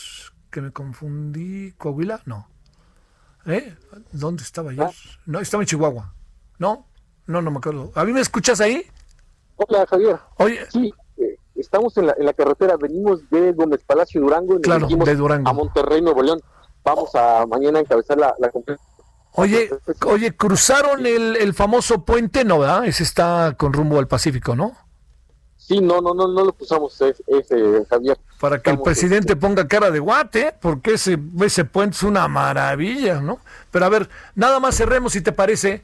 Que me confundí. ¿Coahuila? No. ¿Eh? ¿Dónde estaba ayer? No, estaba en Chihuahua. ¿No? No, no me acuerdo. ¿A mí me escuchas ahí?
Hola, Javier.
Oye.
Sí, estamos en la, en la carretera, venimos de Gómez Palacio, Durango, y
claro, de Durango.
a Monterrey, Nuevo León. Vamos a mañana a encabezar la, la
Oye, oye, cruzaron el, el famoso puente, ¿no? ¿verdad? Ese está con rumbo al Pacífico, ¿no?
Sí, no, no, no, no lo pusamos ese, Javier.
Para que el presidente este, ponga cara de guate, porque ese, ese puente es una maravilla, ¿no? Pero a ver, nada más cerremos, si te parece.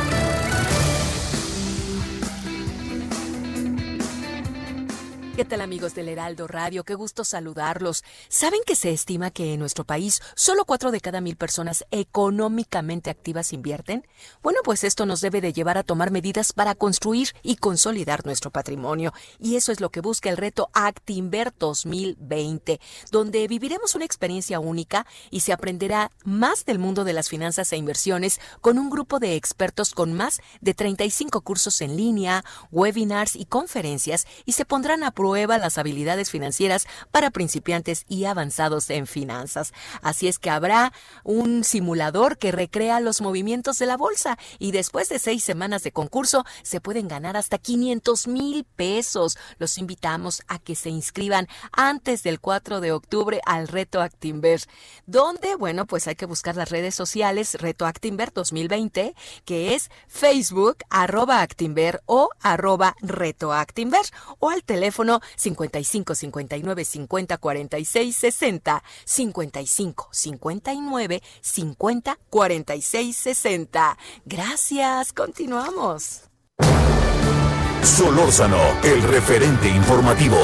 ¿Qué tal amigos del Heraldo Radio? Qué gusto saludarlos. ¿Saben que se estima que en nuestro país solo cuatro de cada mil personas económicamente activas invierten? Bueno, pues esto nos debe de llevar a tomar medidas para construir y consolidar nuestro patrimonio. Y eso es lo que busca el reto Actinver 2020, donde viviremos una experiencia única y se aprenderá más del mundo de las finanzas e inversiones con un grupo de expertos con más de 35 cursos en línea, webinars y conferencias y se pondrán a prueba las habilidades financieras para principiantes y avanzados en finanzas. Así es que habrá un simulador que recrea los movimientos de la bolsa y después de seis semanas de concurso se pueden ganar hasta 500 mil pesos. Los invitamos a que se inscriban antes del 4 de octubre al Reto Actinver, donde, bueno, pues hay que buscar las redes sociales Reto Actinver 2020, que es Facebook, arroba Actinver o arroba Reto Actinver o al teléfono 55 59 50 46 60 55 59 50 46 60. Gracias, continuamos.
Solórzano, el referente informativo.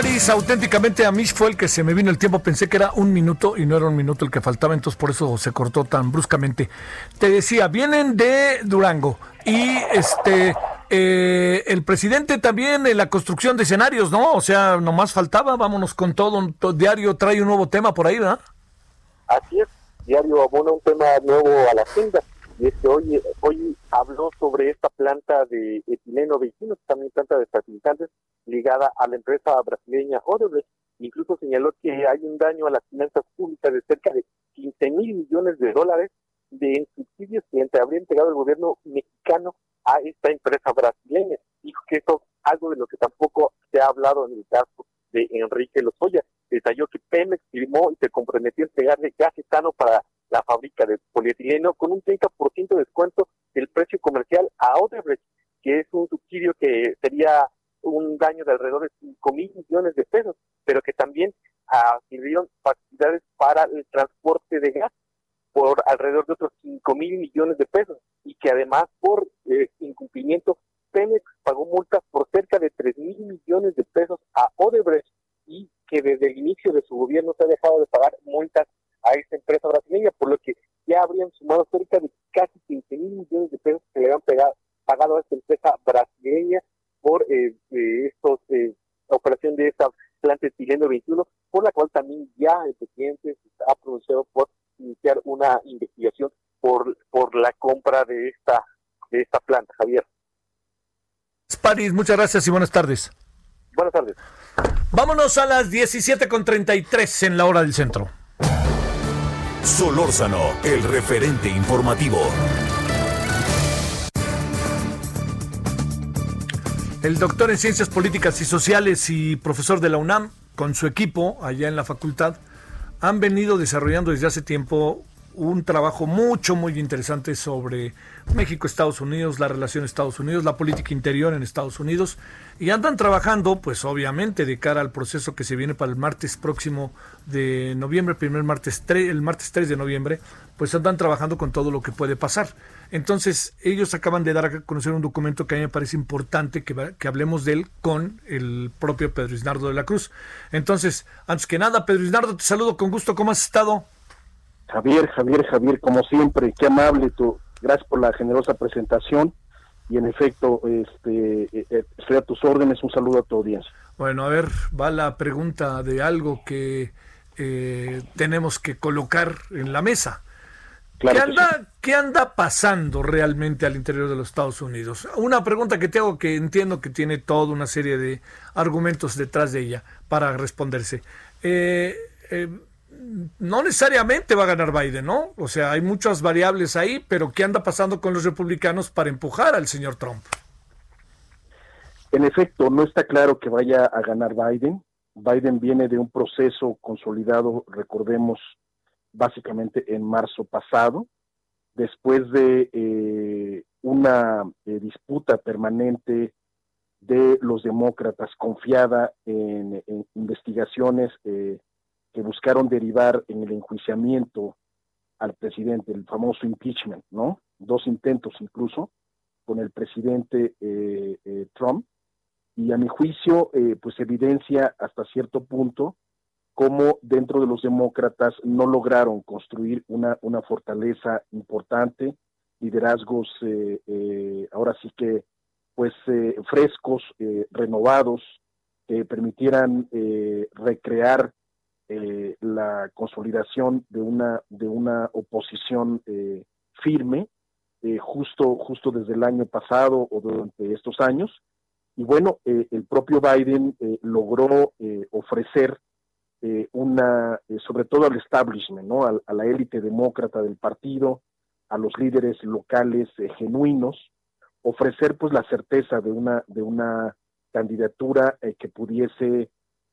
Paris, auténticamente a mí fue el que se me vino el tiempo. Pensé que era un minuto y no era un minuto el que faltaba, entonces por eso se cortó tan bruscamente. Te decía, vienen de Durango y este eh, el presidente también en la construcción de escenarios, ¿no? O sea, nomás faltaba, vámonos con todo. Diario trae un nuevo tema por ahí, ¿verdad?
Así es, diario abona un tema nuevo a la agenda y es que hoy, hoy habló sobre esta planta de etileno 21, también planta de fertilizantes ligada a la empresa brasileña Odebrecht. Incluso señaló que hay un daño a las finanzas públicas de cerca de 15 mil millones de dólares de subsidios que habría entregado el gobierno mexicano a esta empresa brasileña. Dijo que eso es algo de lo que tampoco se ha hablado en el caso de Enrique Lozoya. Detalló que Pemex firmó y se comprometió a entregarle gas etano para la fábrica de polietileno con un 30% de descuento del precio comercial a Odebrecht, que es un subsidio que sería un daño de alrededor de 5 mil millones de pesos, pero que también ah, sirvieron facilidades para el transporte de gas por alrededor de otros 5 mil millones de pesos y que además por eh, incumplimiento Pemex pagó multas por cerca de 3 mil millones de pesos a Odebrecht y que desde el inicio de su gobierno se ha dejado de pagar multas a esta empresa brasileña, por lo que ya habrían sumado cerca de casi 15 mil millones de pesos que le habían pagado a esta empresa brasileña por eh, eh estos eh, operación de esta planta Tileno 21 por la cual también ya el presidente ha pronunciado por iniciar una investigación por, por la compra de esta, de esta planta, Javier.
París, muchas gracias y buenas tardes.
Buenas tardes.
Vámonos a las 17.33 en la hora del centro.
Solórzano, el referente informativo.
El doctor en Ciencias Políticas y Sociales y profesor de la UNAM, con su equipo allá en la facultad, han venido desarrollando desde hace tiempo un trabajo mucho, muy interesante sobre México, Estados Unidos, la relación Estados Unidos, la política interior en Estados Unidos. Y andan trabajando, pues obviamente, de cara al proceso que se viene para el martes próximo de noviembre, primer martes 3, el martes 3 de noviembre, pues andan trabajando con todo lo que puede pasar. Entonces, ellos acaban de dar a conocer un documento que a mí me parece importante que, que hablemos de él con el propio Pedro Isnardo de la Cruz. Entonces, antes que nada, Pedro Isnardo, te saludo con gusto. ¿Cómo has estado?
Javier, Javier, Javier, como siempre, qué amable tú. Gracias por la generosa presentación y en efecto, este, eh, eh, estoy a tus órdenes. Un saludo a tu audiencia.
Bueno, a ver, va la pregunta de algo que eh, tenemos que colocar en la mesa. ¿Qué, anda, ¿Qué anda pasando realmente al interior de los Estados Unidos? Una pregunta que tengo que entiendo que tiene toda una serie de argumentos detrás de ella para responderse. Eh, no necesariamente va a ganar Biden, ¿no? O sea, hay muchas variables ahí, pero ¿qué anda pasando con los republicanos para empujar al señor Trump?
En efecto, no está claro que vaya a ganar Biden. Biden viene de un proceso consolidado, recordemos, básicamente en marzo pasado, después de eh, una eh, disputa permanente de los demócratas confiada en, investigaciones eh, que buscaron derivar en el enjuiciamiento al presidente, el famoso impeachment, ¿no? Dos intentos incluso con el presidente eh, eh, Trump y a mi juicio, eh, pues evidencia hasta cierto punto cómo dentro de los demócratas no lograron construir una, una fortaleza importante, liderazgos ahora sí que pues frescos, renovados, que permitieran recrear eh, la consolidación de una de una oposición eh, firme eh, justo justo desde el año pasado o durante estos años. Y bueno el propio Biden logró ofrecer una sobre todo al establishment no a, la élite demócrata del partido a los líderes locales genuinos ofrecer pues la certeza de una de una candidatura que pudiese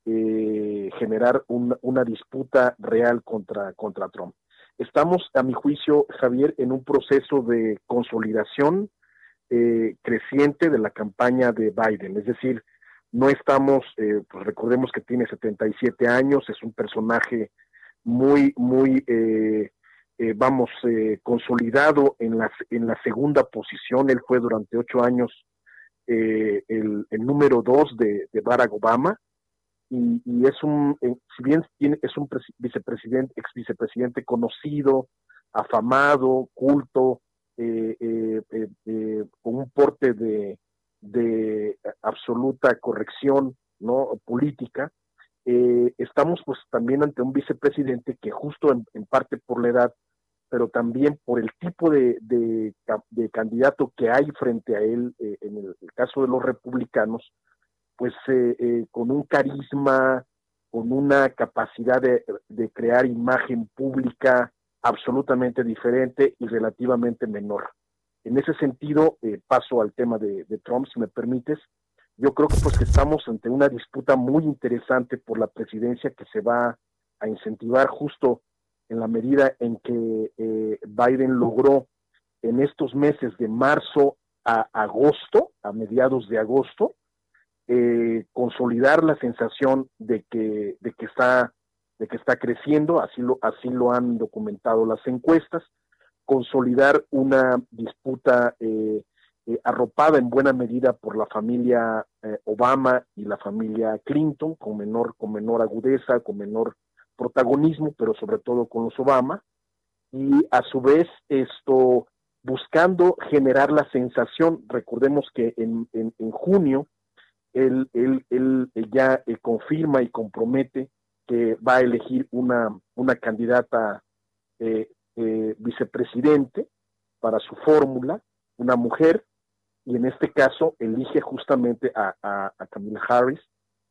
eh, generar una disputa real contra, contra Trump. Estamos, a mi juicio, Javier, en un proceso de consolidación eh, creciente de la campaña de Biden. Es decir, no estamos, eh, pues recordemos que tiene 77 años, es un personaje muy, muy, vamos, consolidado en la, en la segunda posición. Él fue durante ocho años el, el, número dos de Barack Obama y, es un, eh, si bien tiene, es un vicepresidente, ex vicepresidente conocido, afamado, culto, eh, eh, con un porte de, de absoluta corrección no política, estamos pues también ante un vicepresidente que justo en, parte por la edad, pero también por el tipo de, de, candidato que hay frente a él, en el, caso de los republicanos, pues eh, eh, con un carisma, con una capacidad de, crear imagen pública absolutamente diferente y relativamente menor. En ese sentido, eh, paso al tema de, Trump, si me permites. Yo creo que pues que estamos ante una disputa muy interesante por la presidencia que se va a incentivar justo en la medida en que Biden logró en estos meses de marzo a agosto, a mediados de agosto, eh, consolidar la sensación de que, de que está de que está creciendo, así lo, así lo han documentado las encuestas, consolidar una disputa eh, eh, arropada en buena medida por la familia Obama y la familia Clinton, con menor, con menor agudeza, con menor protagonismo, pero sobre todo con los Obama, y a su vez esto buscando generar la sensación, recordemos que en, en junio él, él, él ya eh, confirma y compromete que va a elegir una, una candidata eh, eh, vicepresidente para su fórmula, una mujer, y en este caso elige justamente a, a, Camila Harris,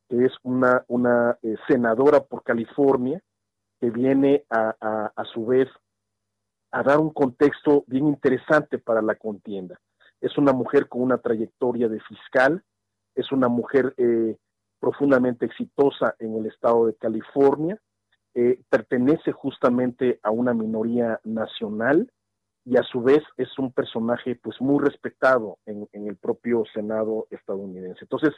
que es una, una eh, senadora por California, que viene a, a, a su vez a dar un contexto bien interesante para la contienda. Es una mujer con una trayectoria de fiscal, es una mujer eh, profundamente exitosa en el estado de California, eh, pertenece justamente a una minoría nacional y a su vez es un personaje pues muy respetado en, el propio Senado estadounidense. Entonces,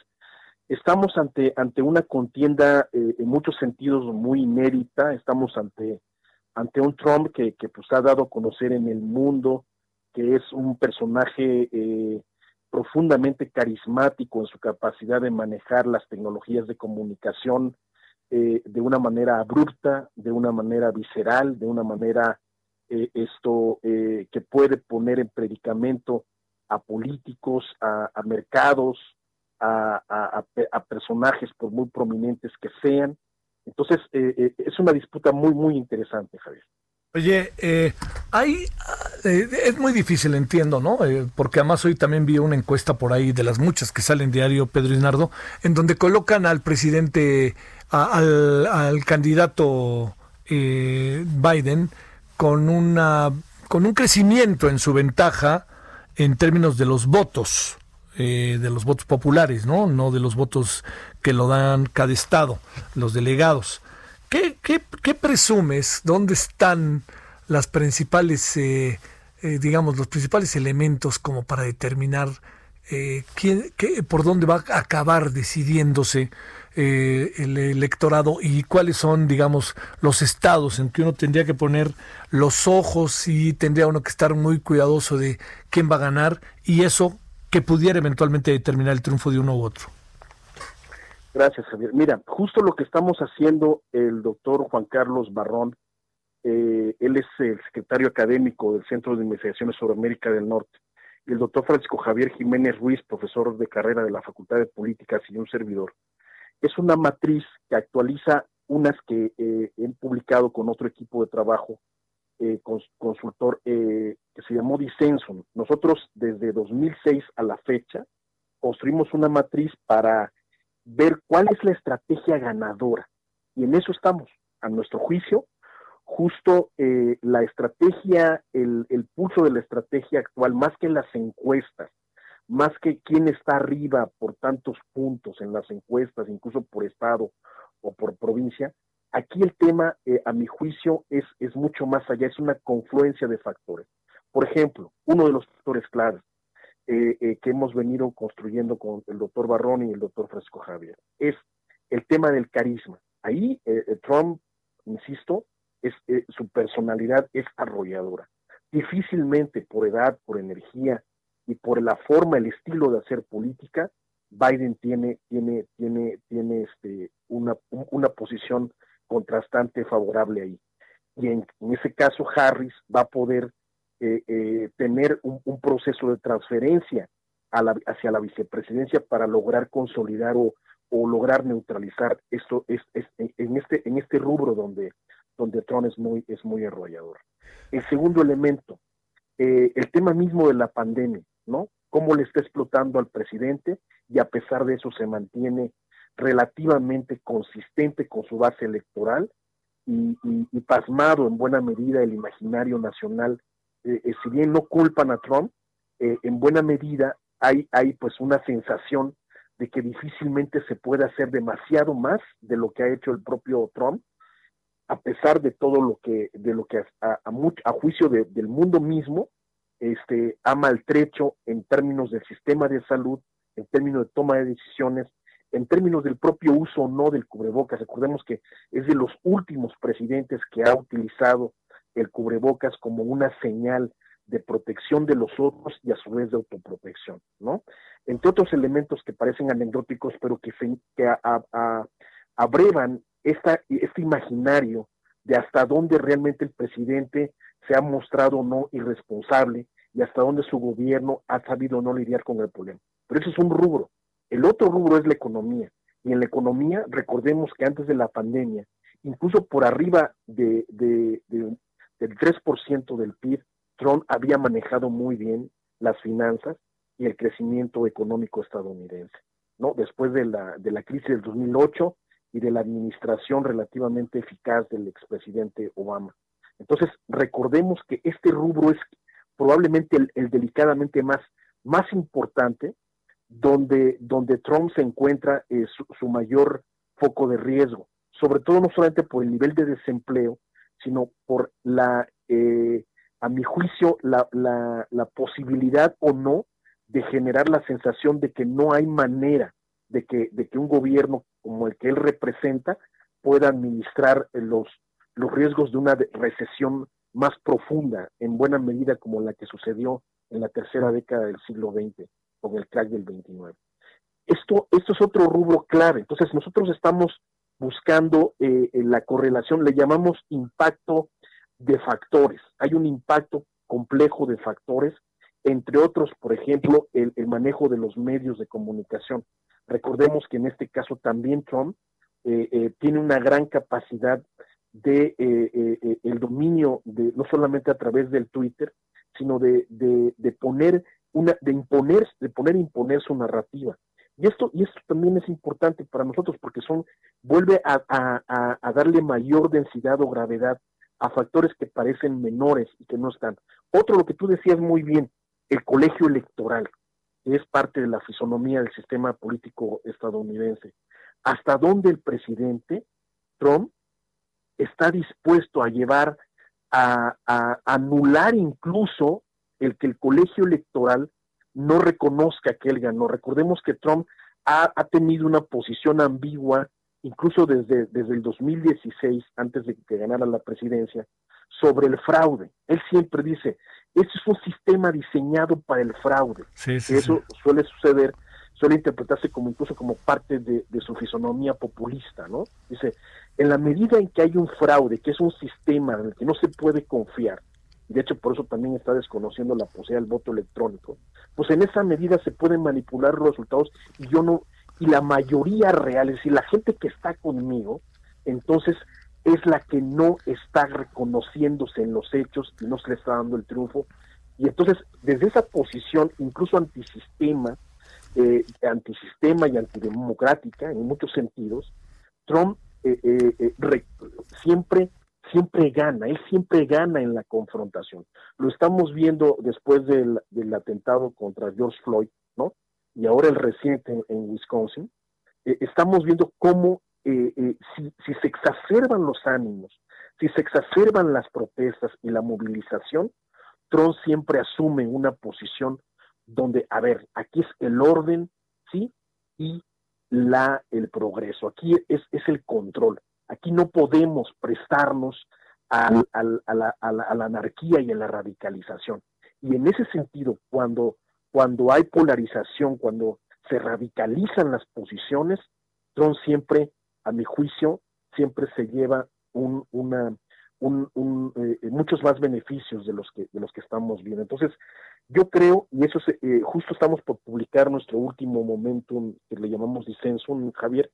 estamos ante, ante una contienda eh, en muchos sentidos muy inédita, estamos ante, ante un Trump que, que pues ha dado a conocer en el mundo que es un personaje profundamente carismático en su capacidad de manejar las tecnologías de comunicación eh, de una manera abrupta, de una manera visceral, de una manera eh, esto eh, que puede poner en predicamento a políticos, a, mercados, a, a, personajes por muy prominentes que sean. Entonces, es una disputa muy, muy interesante, Javier.
Oye, eh, hay, eh, es muy difícil, entiendo, ¿no? Eh, porque además hoy también vi una encuesta por ahí de las muchas que salen diario, Pedro Isnardo, en donde colocan al presidente, al, al, candidato eh, Biden con, una, con un crecimiento en su ventaja en términos de los votos. de los votos populares, ¿no? No de los votos que lo dan cada estado, los delegados. ¿Qué, qué, presumes? ¿Dónde están las principales, eh, eh, digamos, los principales elementos como para determinar eh, quién, qué, por dónde va a acabar decidiéndose el electorado y cuáles son, digamos, los estados en que uno tendría que poner los ojos y tendría uno que estar muy cuidadoso de quién va a ganar y eso que pudiera eventualmente determinar el triunfo de uno u otro?
Gracias, Javier. Mira, justo lo que estamos haciendo el doctor Juan Carlos Barrón, eh, él es el secretario académico del Centro de Investigaciones sobre América del Norte, y el doctor Francisco Javier Jiménez Ruiz, profesor de carrera de la Facultad de Políticas y un servidor, es una matriz que actualiza unas que eh, he publicado con otro equipo de trabajo, eh, consultor, que se llamó Disenso. Nosotros desde 2006 a la fecha construimos una matriz para ver cuál es la estrategia ganadora. Y en eso estamos, a nuestro juicio, justo eh, la estrategia, el, pulso de la estrategia actual, más que las encuestas, más que quién está arriba por tantos puntos en las encuestas, incluso por estado o por provincia, aquí el tema, eh, a mi juicio, es, es mucho más allá, es una confluencia de factores. Por ejemplo, uno de los factores claves, eh, eh, que hemos venido construyendo con el doctor Barrón y el doctor Fresco Javier. Es el tema del carisma. Ahí eh, Trump, insisto, es, su personalidad es arrolladora. Difícilmente por edad, por energía y por la forma, el estilo de hacer política, Biden tiene, tiene, tiene, tiene este, una, una posición contrastante favorable ahí. Y en, ese caso, Harris va a poder eh, eh, tener un, proceso de transferencia hacia la vicepresidencia para lograr consolidar o, lograr neutralizar esto es, en este en este rubro donde donde Trump es muy es muy arrollador. El segundo elemento, eh, el tema mismo de la pandemia, ¿no? Cómo le está explotando al presidente y a pesar de eso se mantiene relativamente consistente con su base electoral y pasmado en buena medida el imaginario nacional eh, eh, si bien no culpan a Trump, eh, en buena medida hay, hay pues una sensación de que difícilmente se puede hacer demasiado más de lo que ha hecho el propio Trump, a pesar de todo lo que, de lo que a, a, juicio del mundo mismo, este, ha maltrecho en términos del sistema de salud, en términos de toma de decisiones, en términos del propio uso o no del cubrebocas. Recordemos que es de los últimos presidentes que ha utilizado el cubrebocas como una señal de protección de los otros y a su vez de autoprotección, ¿no? Entre otros elementos que parecen anecdóticos, pero que, que abrevan esta, este imaginario de hasta dónde realmente el presidente se ha mostrado no irresponsable y hasta dónde su gobierno ha sabido no lidiar con el problema. Pero eso es un rubro. El otro rubro es la economía. Y en la economía, recordemos que antes de la pandemia incluso por arriba de, de, del 3% del PIB, Trump había manejado muy bien las finanzas y el crecimiento económico estadounidense. ¿no? Después de la, de la crisis del 2008 y de la administración relativamente eficaz del expresidente Obama. Entonces, recordemos que este rubro es probablemente el, delicadamente más, más importante, donde, donde Trump se encuentra eh, su, mayor foco de riesgo, sobre todo no solamente por el nivel de desempleo, sino por la, eh, a mi juicio, la, la, la posibilidad o no de generar la sensación de que no hay manera de que, de que un gobierno como el que él representa pueda administrar los, los riesgos de una recesión más profunda, en buena medida como la que sucedió en la tercera década del siglo XX, con el crack del 29. Esto, esto es otro rubro clave. Entonces, nosotros estamos buscando eh, la correlación, le llamamos impacto de factores. Hay un impacto complejo de factores, entre otros, por ejemplo, el, manejo de los medios de comunicación. Recordemos que en este caso también Trump eh, eh, tiene una gran capacidad de eh, el dominio de no solamente a través del Twitter, sino de, de, poner una, de imponer, de poner imponer su narrativa. Y esto, y esto también es importante para nosotros porque son, vuelve a, a, a darle mayor densidad o gravedad a factores que parecen menores y que no están. Otro, lo que tú decías muy bien, el colegio electoral es parte de la fisonomía del sistema político estadounidense. ¿Hasta dónde el presidente Trump está dispuesto a llevar a, anular incluso el que el colegio electoral no reconozca que él ganó? Recordemos que Trump ha, tenido una posición ambigua incluso desde, desde el 2016, antes de que ganara la presidencia, sobre el fraude. Él siempre dice, ese es un sistema diseñado para el fraude. Eso suele suceder, suele interpretarse como incluso como parte de, su fisonomía populista, ¿no? Dice, en la medida en que hay un fraude, que es un sistema en el que no se puede confiar, y de hecho por eso también está desconociendo la posibilidad del voto electrónico, pues en esa medida se pueden manipular los resultados y yo no, y la mayoría real, es decir, la gente que está conmigo, entonces es la que no está reconociéndose en los hechos y no se le está dando el triunfo. Y entonces, desde esa posición, incluso antisistema, eh, antisistema y antidemocrática, en muchos sentidos, Trump eh, eh, siempre siempre gana, él siempre gana en la confrontación. Lo estamos viendo después del, del atentado contra George Floyd, ¿no? Y ahora el reciente en, Wisconsin. estamos viendo cómo eh, eh, si, si se exacerban los ánimos, si se exacerban las protestas y la movilización, Trump siempre asume una posición donde, a ver, aquí es el orden, ¿sí? Y la, el progreso. Aquí es, es el control. Aquí no podemos prestarnos a, a, la, anarquía y a la radicalización. Y en ese sentido, cuando, cuando hay polarización, cuando se radicalizan las posiciones, Trump siempre a mi juicio, siempre se lleva un, una, un, eh, muchos más beneficios de los que de los que estamos viendo. Entonces, yo creo, y eso es, eh, justo estamos por publicar nuestro último momento, que le llamamos disenso, Javier,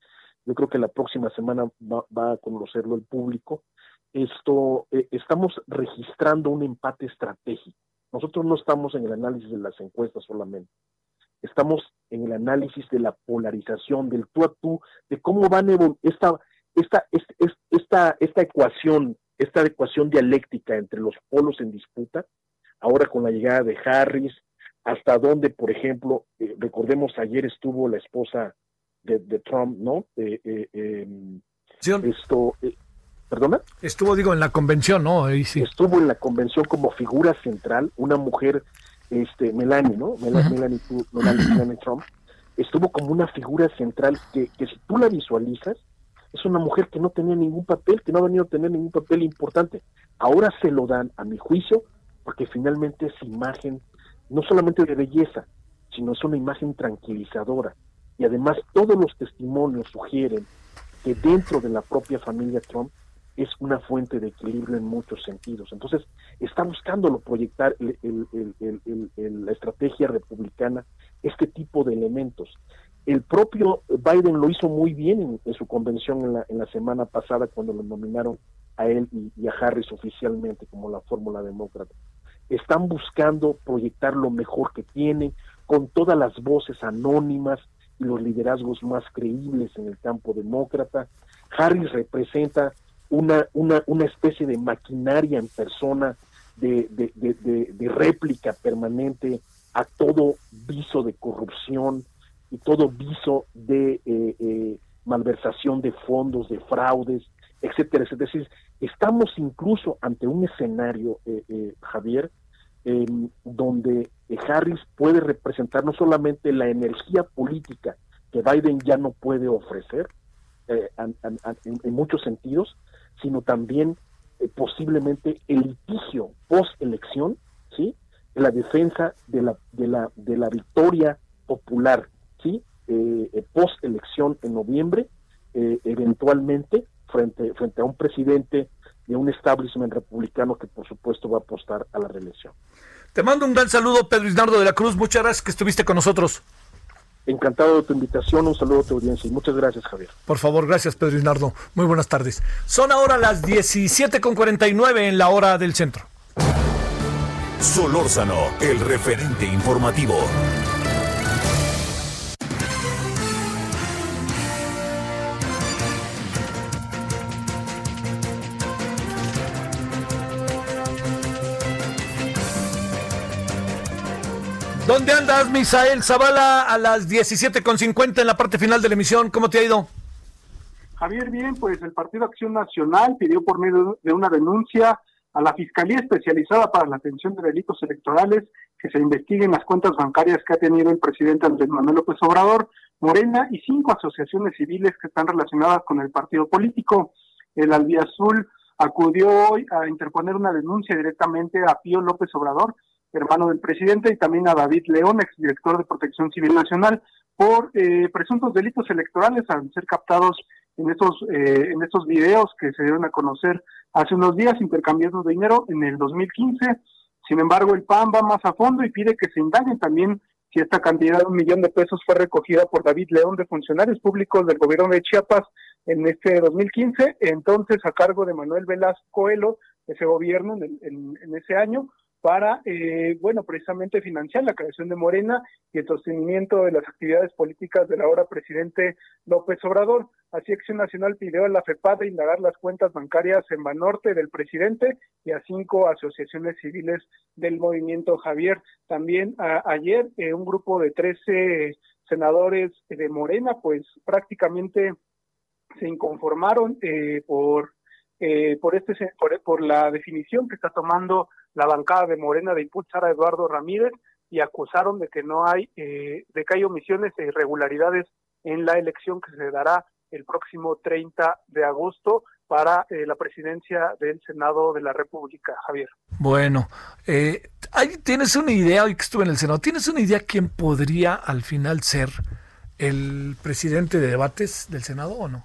yo creo que la próxima semana va, a conocerlo el público. Esto, eh, estamos registrando un empate estratégico. Nosotros no estamos en el análisis de las encuestas solamente estamos en el análisis de la polarización, del tú a tú, de cómo van esta, esta, esta, esta ecuación, esta ecuación dialéctica entre los polos en disputa, ahora con la llegada de Harris, hasta donde, por ejemplo, eh, recordemos ayer estuvo la esposa de, Trump, ¿no? Eh, eh, em, esto, ¿Perdona?
Estuvo, digo, en la convención, ¿no?
Estuvo en la convención como figura central, una mujer este, Melanie, ¿no? Melanie, Trump, estuvo como una figura central que, que si tú la visualizas, es una mujer que no tenía ningún papel, que no ha venido a tener ningún papel importante. Ahora se lo dan, a mi juicio, porque finalmente es imagen no solamente de belleza, sino es una imagen tranquilizadora. Y además todos los testimonios sugieren que dentro de la propia familia Trump es una fuente de equilibrio en muchos sentidos. Entonces, está buscándolo proyectar la estrategia republicana este tipo de elementos. El propio Biden lo hizo muy bien en, su convención en la, semana pasada cuando lo nominaron a él y, a Harris oficialmente como la fórmula demócrata. Están buscando proyectar lo mejor que tienen con todas las voces anónimas y los liderazgos más creíbles en el campo demócrata. Harris representa una, una, una especie de maquinaria en persona de, de réplica permanente a todo viso de corrupción, y todo viso de eh, eh, malversación de fondos, de fraudes, etcétera. Es decir, estamos incluso ante un escenario, eh, Javier, donde Harris puede representar no solamente la energía política que Biden ya no puede ofrecer en, muchos sentidos, sino también posiblemente el litigio post elección, sí, la defensa de la de la de la victoria popular ¿sí? Eh, eh, post elección en noviembre, eh, eventualmente frente, frente a un presidente de un establishment republicano que por supuesto va a apostar a la reelección.
Te mando un gran saludo, Pedro Isnardo de la Cruz. Muchas gracias que estuviste con nosotros.
Encantado de tu invitación, un saludo a tu audiencia y muchas gracias, Javier.
Por favor, gracias, Pedro Isnardo. Muy buenas tardes. Son ahora las 17.49 en la hora del centro.
Solórzano, el referente informativo.
¿Dónde andas, Misael Zavala, a las 17.50 en la parte final de la emisión? ¿Cómo te ha ido?
Javier, bien, pues el Partido Acción Nacional pidió por medio de una denuncia a la Fiscalía Especializada para la Atención de Delitos Electorales que se investiguen las cuentas bancarias que ha tenido el presidente Andrés Manuel López Obrador, Morena y cinco asociaciones civiles que están relacionadas con el partido político. El Albiazul acudió hoy a interponer una denuncia directamente a Pío López Obrador hermano del presidente, y también a David León, exdirector de Protección Civil Nacional, por eh, presuntos delitos electorales al ser captados en estos eh, en estos videos que se dieron a conocer hace unos días intercambiando dinero en el 2015. Sin embargo, el PAN va más a fondo y pide que se indaguen también si esta cantidad de un millón de pesos fue recogida por David León de funcionarios públicos del gobierno de Chiapas en este 2015, entonces a cargo de Manuel Velasco Coelho, ese gobierno en, en ese año, para, eh, bueno, precisamente financiar la creación de Morena y el sostenimiento de las actividades políticas del ahora presidente López Obrador. Así Acción Nacional pidió a la FEPAD indagar las cuentas bancarias en Banorte del presidente y a cinco asociaciones civiles del movimiento Javier. También ayer eh, un grupo de 13 senadores de Morena, pues prácticamente se inconformaron eh, por eh, por, este, por, la definición que está tomando la bancada de Morena de impulsar a Eduardo Ramírez y acusaron de que no hay, eh, de que hay omisiones e irregularidades en la elección que se dará el próximo 30 de agosto para eh, la presidencia del Senado de la República, Javier.
Bueno, eh, ¿tienes una idea, hoy que estuve en el Senado, ¿tienes una idea quién podría al final ser el presidente de debates del Senado o no?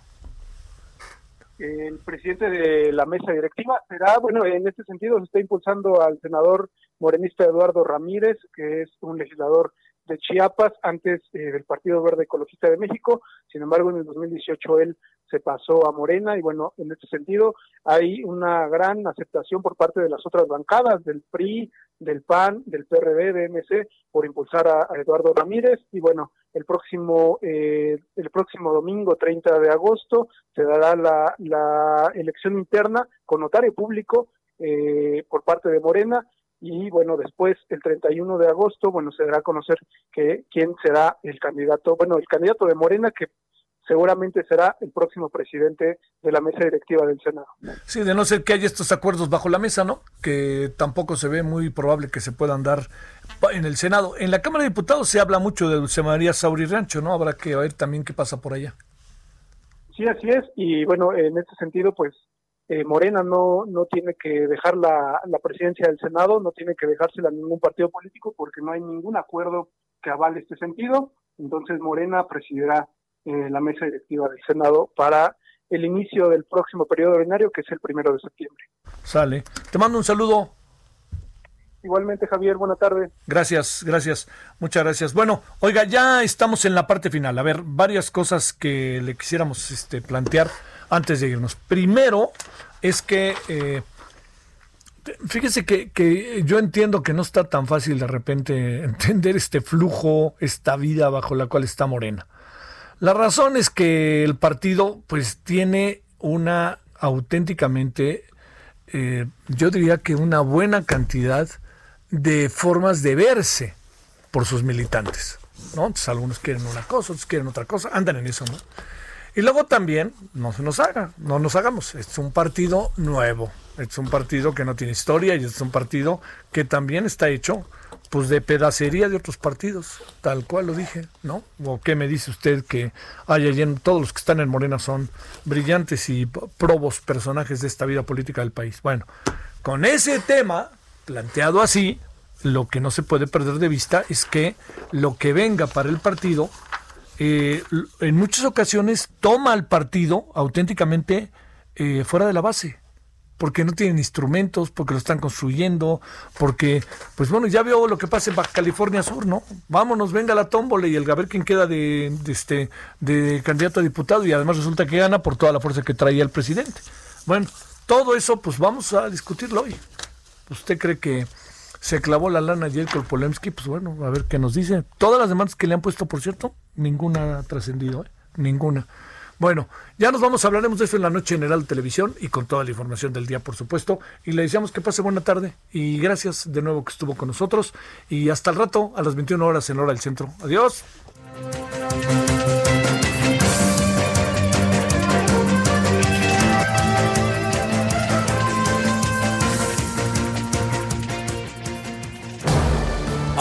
El presidente de la mesa directiva será, bueno, en este sentido se está impulsando al senador morenista Eduardo Ramírez, que es un legislador de Chiapas, antes eh, del Partido Verde Ecologista de México. Sin embargo, en el 2018 él se pasó a Morena y bueno, en este sentido hay una gran aceptación por parte de las otras bancadas, del PRI, del PAN, del PRD, de MC, por impulsar a, Eduardo Ramírez y bueno, el próximo eh, el próximo domingo 30 de agosto se dará la, elección interna con notario público eh, por parte de Morena. Y bueno, después el 31 de agosto, bueno, se dará a conocer que quién será el candidato, bueno, el candidato de Morena que seguramente será el próximo presidente de la mesa directiva del Senado.
Sí, de no ser que haya estos acuerdos bajo la mesa, ¿no? Que tampoco se ve muy probable que se puedan dar en el Senado. En la Cámara de Diputados se habla mucho de Dulce María Sauri Rancho, ¿no? Habrá que ver también qué pasa por allá.
Sí, así es. Y bueno, en este sentido, pues eh, Morena no, no tiene que dejar la, la presidencia del Senado, no tiene que dejársela a ningún partido político porque no hay ningún acuerdo que avale este sentido. Entonces Morena presidirá eh, la mesa directiva del Senado para el inicio del próximo periodo ordinario, que es el primero de septiembre.
Sale. Te mando un saludo.
Igualmente, Javier, buena tarde.
Gracias, gracias, muchas gracias. Bueno, oiga, ya estamos en la parte final. A ver, varias cosas que le quisiéramos este, plantear antes de irnos. Primero, es que eh, fíjese que, que, yo entiendo que no está tan fácil de repente <laughs> entender este flujo, esta vida bajo la cual está Morena. La razón es que el partido pues tiene una auténticamente, eh, yo diría que una buena cantidad de formas de verse por sus militantes. ¿no? Entonces, algunos quieren una cosa, otros quieren otra cosa, andan en eso, ¿no? Y luego también, no se nos haga, no nos hagamos, es un partido nuevo, es un partido que no tiene historia y es un partido que también está hecho pues de pedacería de otros partidos, tal cual lo dije, ¿no? ¿O qué me dice usted que hay allí en, todos los que están en Morena son brillantes y probos personajes de esta vida política del país? Bueno, con ese tema planteado así, lo que no se puede perder de vista es que lo que venga para el partido, eh, en muchas ocasiones toma al partido auténticamente eh, fuera de la base porque no tienen instrumentos, porque lo están construyendo, porque, pues bueno, ya veo lo que pasa en California Sur, ¿no? Vámonos, venga la tómbola y el a ver quién queda de, este de candidato a diputado y además resulta que gana por toda la fuerza que traía el presidente. Bueno, todo eso, pues vamos a discutirlo hoy. ¿Usted cree que se clavó la lana con Polemski? Pues bueno, a ver qué nos dice. Todas las demandas que le han puesto, por cierto, ninguna ha trascendido, ¿eh? Ninguna. Bueno, ya nos vamos, hablaremos de eso en la noche general de televisión y con toda la información del día, por supuesto. Y le deseamos que pase buena tarde y gracias de nuevo que estuvo con nosotros. Y hasta el rato, a las 21 horas en hora del centro. Adiós.